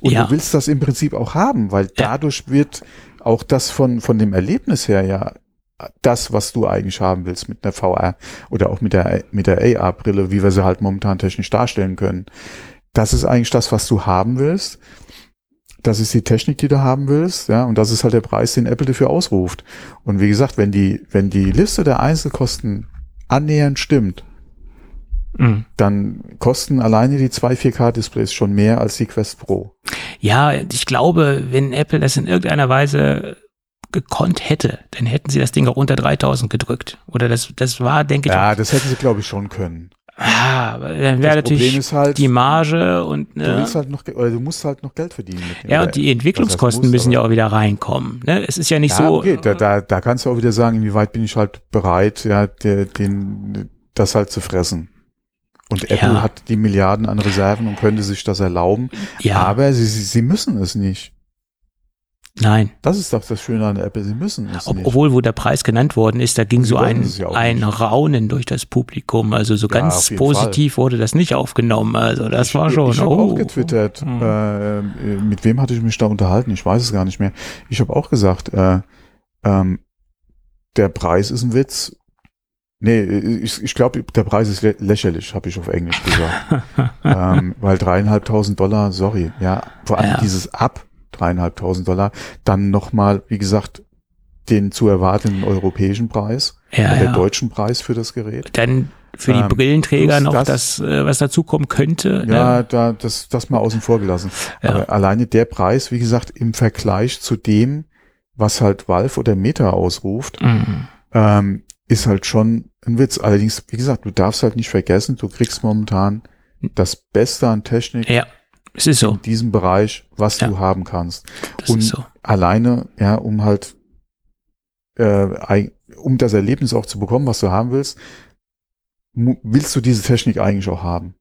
Und Ja. du willst das im Prinzip auch haben, weil Ja. dadurch wird auch das von, von dem Erlebnis her ja das, was du eigentlich haben willst mit einer VR oder auch mit der, mit der AR-Brille, wie wir sie halt momentan technisch darstellen können. Das ist eigentlich das, was du haben willst. Das ist die Technik, die du haben willst, ja, und das ist halt der Preis, den Apple dafür ausruft. Und wie gesagt, wenn die, wenn die Liste der Einzelkosten annähernd stimmt, Mhm. dann kosten alleine die zwei 4K-Displays schon mehr als die Quest Pro. Ja, ich glaube, wenn Apple das in irgendeiner Weise gekonnt hätte, dann hätten sie das Ding auch unter 3000 gedrückt. Oder das, das war, denke ich, Ja, das hätten sie, glaube ich, schon können. ja, aber dann wäre natürlich halt, die Marge und du ne, willst halt noch, du musst halt noch Geld verdienen. Mit dem. ja, und die Entwicklungskosten heißt muss, müssen ja auch wieder reinkommen. Ne? Es ist ja nicht ja, so. okay, da, da, da kannst du auch wieder sagen, inwieweit bin ich halt bereit, ja, der, den, das halt zu fressen. Und Apple Ja. hat die Milliarden an Reserven und könnte sich das erlauben. ja, Aber sie, sie, sie müssen es nicht. nein. Das ist doch das Schöne an Apple, sie müssen es Ob, nicht. obwohl, wo der Preis genannt worden ist, da ging Sie so ein, ja ein nicht. Raunen durch das Publikum. Also so Ja, ganz positiv wurde das nicht aufgenommen. Also das ich, war schon. Ich habe oh. auch getwittert. Hm. Äh, mit wem hatte ich mich da unterhalten? Ich weiß es gar nicht mehr. Ich habe auch gesagt, äh, ähm, der Preis ist ein Witz. Nee, ich, ich glaube, der Preis ist lä lächerlich, habe ich auf Englisch gesagt. ähm, weil dreieinhalbtausend Dollar, sorry, ja, vor allem Ja. dieses Ab dreieinhalbtausend Dollar. Dann nochmal, wie gesagt, den zu erwartenden europäischen Preis, Ja, der ja. deutschen Preis für das Gerät. Dann für die Ähm, Brillenträger noch das- das, äh, was dazukommen könnte. Ja, ne? da, das, das mal außen vor gelassen. Ja. Aber alleine der Preis, wie gesagt, im Vergleich zu dem, was halt Valve oder Meta ausruft, Mhm. ähm, ist halt schon ein Witz. Allerdings, wie gesagt, du darfst halt nicht vergessen, du kriegst momentan das Beste an Technik Ja, es ist so. in diesem Bereich, was Ja. du haben kannst. Das Und ist so. alleine, ja, um halt, äh, um das Erlebnis auch zu bekommen, was du haben willst, willst du diese Technik eigentlich auch haben.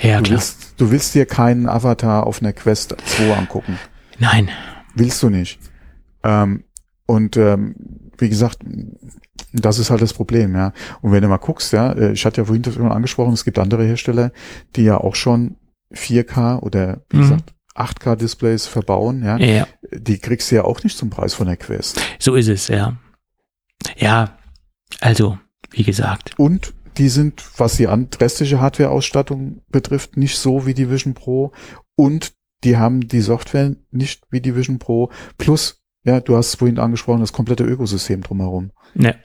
Ja, du klar. willst, du willst dir keinen Avatar auf einer Quest 2 angucken. Nein. Willst du nicht. Ähm, und ähm, wie gesagt, das ist halt das Problem, ja. Und wenn du mal guckst, ja, äh, ich hatte ja vorhin das schon angesprochen, es gibt andere Hersteller, die ja auch schon 4K oder wie Mhm. gesagt 8K Displays verbauen, ja. Ja, Die kriegst du ja auch nicht zum Preis von der Quest. so ist es, ja. Ja, also, wie gesagt. Und die sind, was die restliche Hardware-Ausstattung betrifft, nicht so wie die Vision Pro. Und die haben die Software nicht wie die Vision Pro. Plus, ja, du hast es vorhin angesprochen, das komplette Ökosystem drumherum. Ne.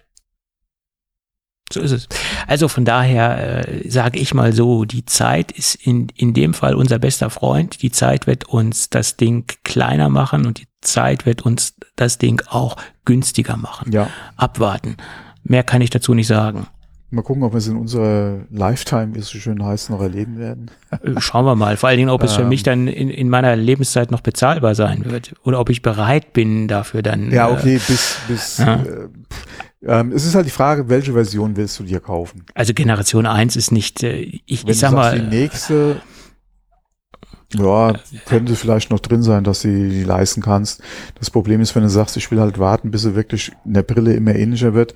So ist es. Also von daher äh, sage ich mal so, die Zeit ist in, in dem Fall unser bester Freund. Die Zeit wird uns das Ding kleiner machen und die Zeit wird uns das Ding auch günstiger machen. Ja, Abwarten. Mehr kann ich dazu nicht sagen. Mal gucken, ob wir es in unserer Lifetime, wie es so schön heißt, noch erleben werden. Äh, Schauen wir mal. Vor allen Dingen, ob es für Ähm. mich dann in, in meiner Lebenszeit noch bezahlbar sein wird. Oder ob ich bereit bin, dafür dann. Ja, äh, okay, bis, bis, Ja. äh, ähm, es ist halt die Frage, welche Version willst du dir kaufen? Also Generation 1 ist nicht, äh, ich, Wenn ich sag mal, die nächste, ja, könnte vielleicht noch drin sein, dass du die leisten kannst. Das Problem ist, wenn du sagst, ich will halt warten, bis sie wirklich in der Brille immer ähnlicher wird,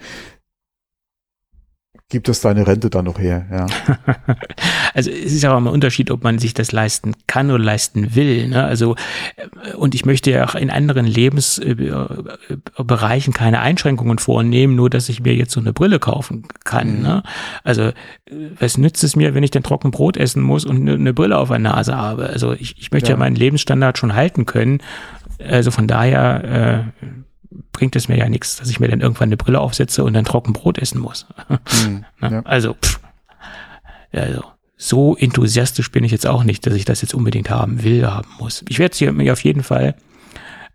gibt das deine Rente dann noch her, ja. Also es ist ja auch immer ein Unterschied, ob man sich das leisten kann oder leisten will. Ne? Also äh, und ich möchte ja auch in anderen Lebensbereichen keine Einschränkungen vornehmen, nur dass ich mir jetzt so eine Brille kaufen kann. Mhm. Ne? Also äh, was nützt es mir, wenn ich dann trocken Brot essen muss und eine, eine Brille auf der Nase habe? Also ich, ich möchte ja. Ja. meinen Lebensstandard schon halten können. Also von daher äh, bringt es mir ja nichts, dass ich mir dann irgendwann eine Brille aufsetze und dann trocken Brot essen muss. Hm, Ne? ja. Also, pff, also, so enthusiastisch bin ich jetzt auch nicht, dass ich das jetzt unbedingt haben will, haben muss. Ich werde es mir auf jeden Fall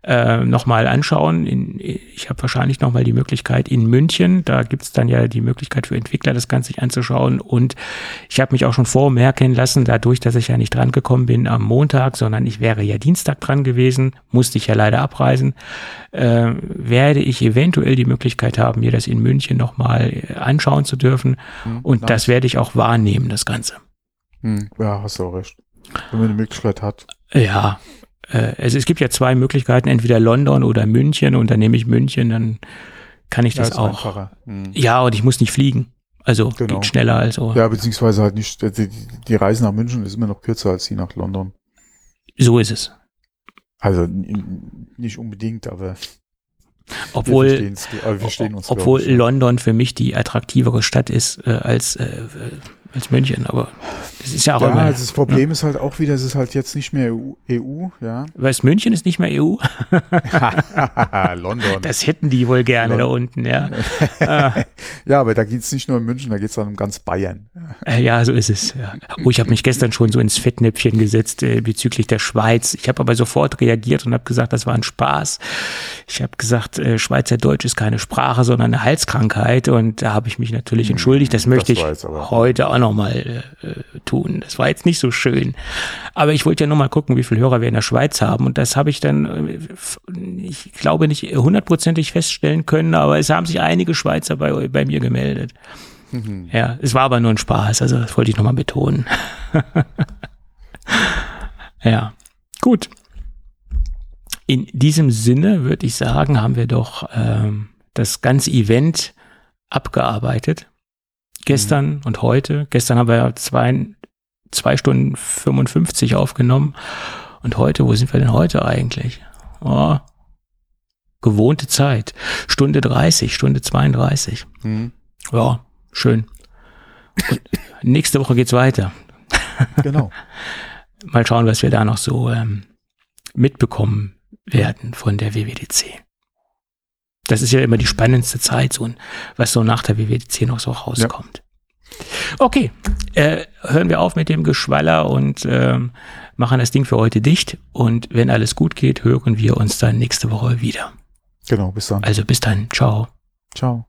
äh, nochmal anschauen. In, ich habe wahrscheinlich nochmal die Möglichkeit in München, da gibt es dann ja die Möglichkeit für Entwickler, das Ganze sich anzuschauen. Und ich habe mich auch schon vormerken lassen, dadurch, dass ich ja nicht dran gekommen bin am Montag, sondern ich wäre ja Dienstag dran gewesen, musste ich ja leider abreisen, äh, werde ich eventuell die Möglichkeit haben, mir das in München nochmal äh, anschauen zu dürfen. Hm, Und nice. das werde ich auch wahrnehmen, das Ganze. Hm, ja, hast du auch recht. Wenn man eine Möglichkeit hat. Ja, äh, es, gibt ja zwei Möglichkeiten, entweder London oder München und dann nehme ich München, dann kann ich das ist auch. einfacher. Hm. Ja, und ich muss nicht fliegen. Also Genau. geht schneller als so. Ja, beziehungsweise halt nicht, die, die- die Reise nach München ist immer noch kürzer als die nach London. So ist es. Also nicht unbedingt, aber Obwohl, wir, aber wir obwohl. London für mich die attraktivere Stadt ist äh, als, äh, äh, als München. Aber es ist ja auch Ja, immer. also das Problem ist halt auch wieder, es ist halt jetzt nicht mehr EU, EU ja. Weißt, München ist nicht mehr EU. London. Das hätten die wohl gerne da unten, ja. äh, ja, aber da geht's nicht nur um München, da geht's dann um ganz Bayern. äh, ja, so ist es. Ja. Oh, ich habe mich gestern schon so ins Fettnäpfchen gesetzt äh, bezüglich der Schweiz. Ich habe aber sofort reagiert und habe gesagt, das war ein Spaß. Ich habe gesagt, äh, Schweizerdeutsch ist keine Sprache, sondern eine Halskrankheit. Und da habe ich mich natürlich entschuldigt. Das möchte das ich heute auch nochmal äh, äh, tun. Das war jetzt nicht so schön. Aber ich wollte ja nur mal gucken, wie viele Hörer wir in der Schweiz haben. Und das habe ich dann, äh, ich glaube, nicht hundertprozentig feststellen können, aber es haben sich einige Schweizer bei, bei mir gemeldet. Mhm. Ja, es war aber nur ein Spaß, also das wollte ich nochmal betonen. ja, gut. In diesem Sinne würde ich sagen, haben wir doch ähm, das ganze Event abgearbeitet. Gestern und heute. Gestern haben wir ja zwei, zwei Stunden 55 aufgenommen. Und heute, wo sind wir denn heute eigentlich? Oh, gewohnte Zeit. Stunde 30, Stunde 32. Hm, Ja, schön. Nächste Woche geht's weiter. genau. Mal schauen, was wir da noch so ähm, mitbekommen. werden von der WWDC. Das ist ja immer die spannendste Zeit, so, was so nach der WWDC noch so rauskommt. Ja. Okay, äh, hören wir auf mit dem Geschwaller und ähm, machen das Ding für heute dicht. Und wenn alles gut geht, hören wir uns dann nächste Woche wieder. Genau, bis dann. Also bis dann. Ciao. Ciao.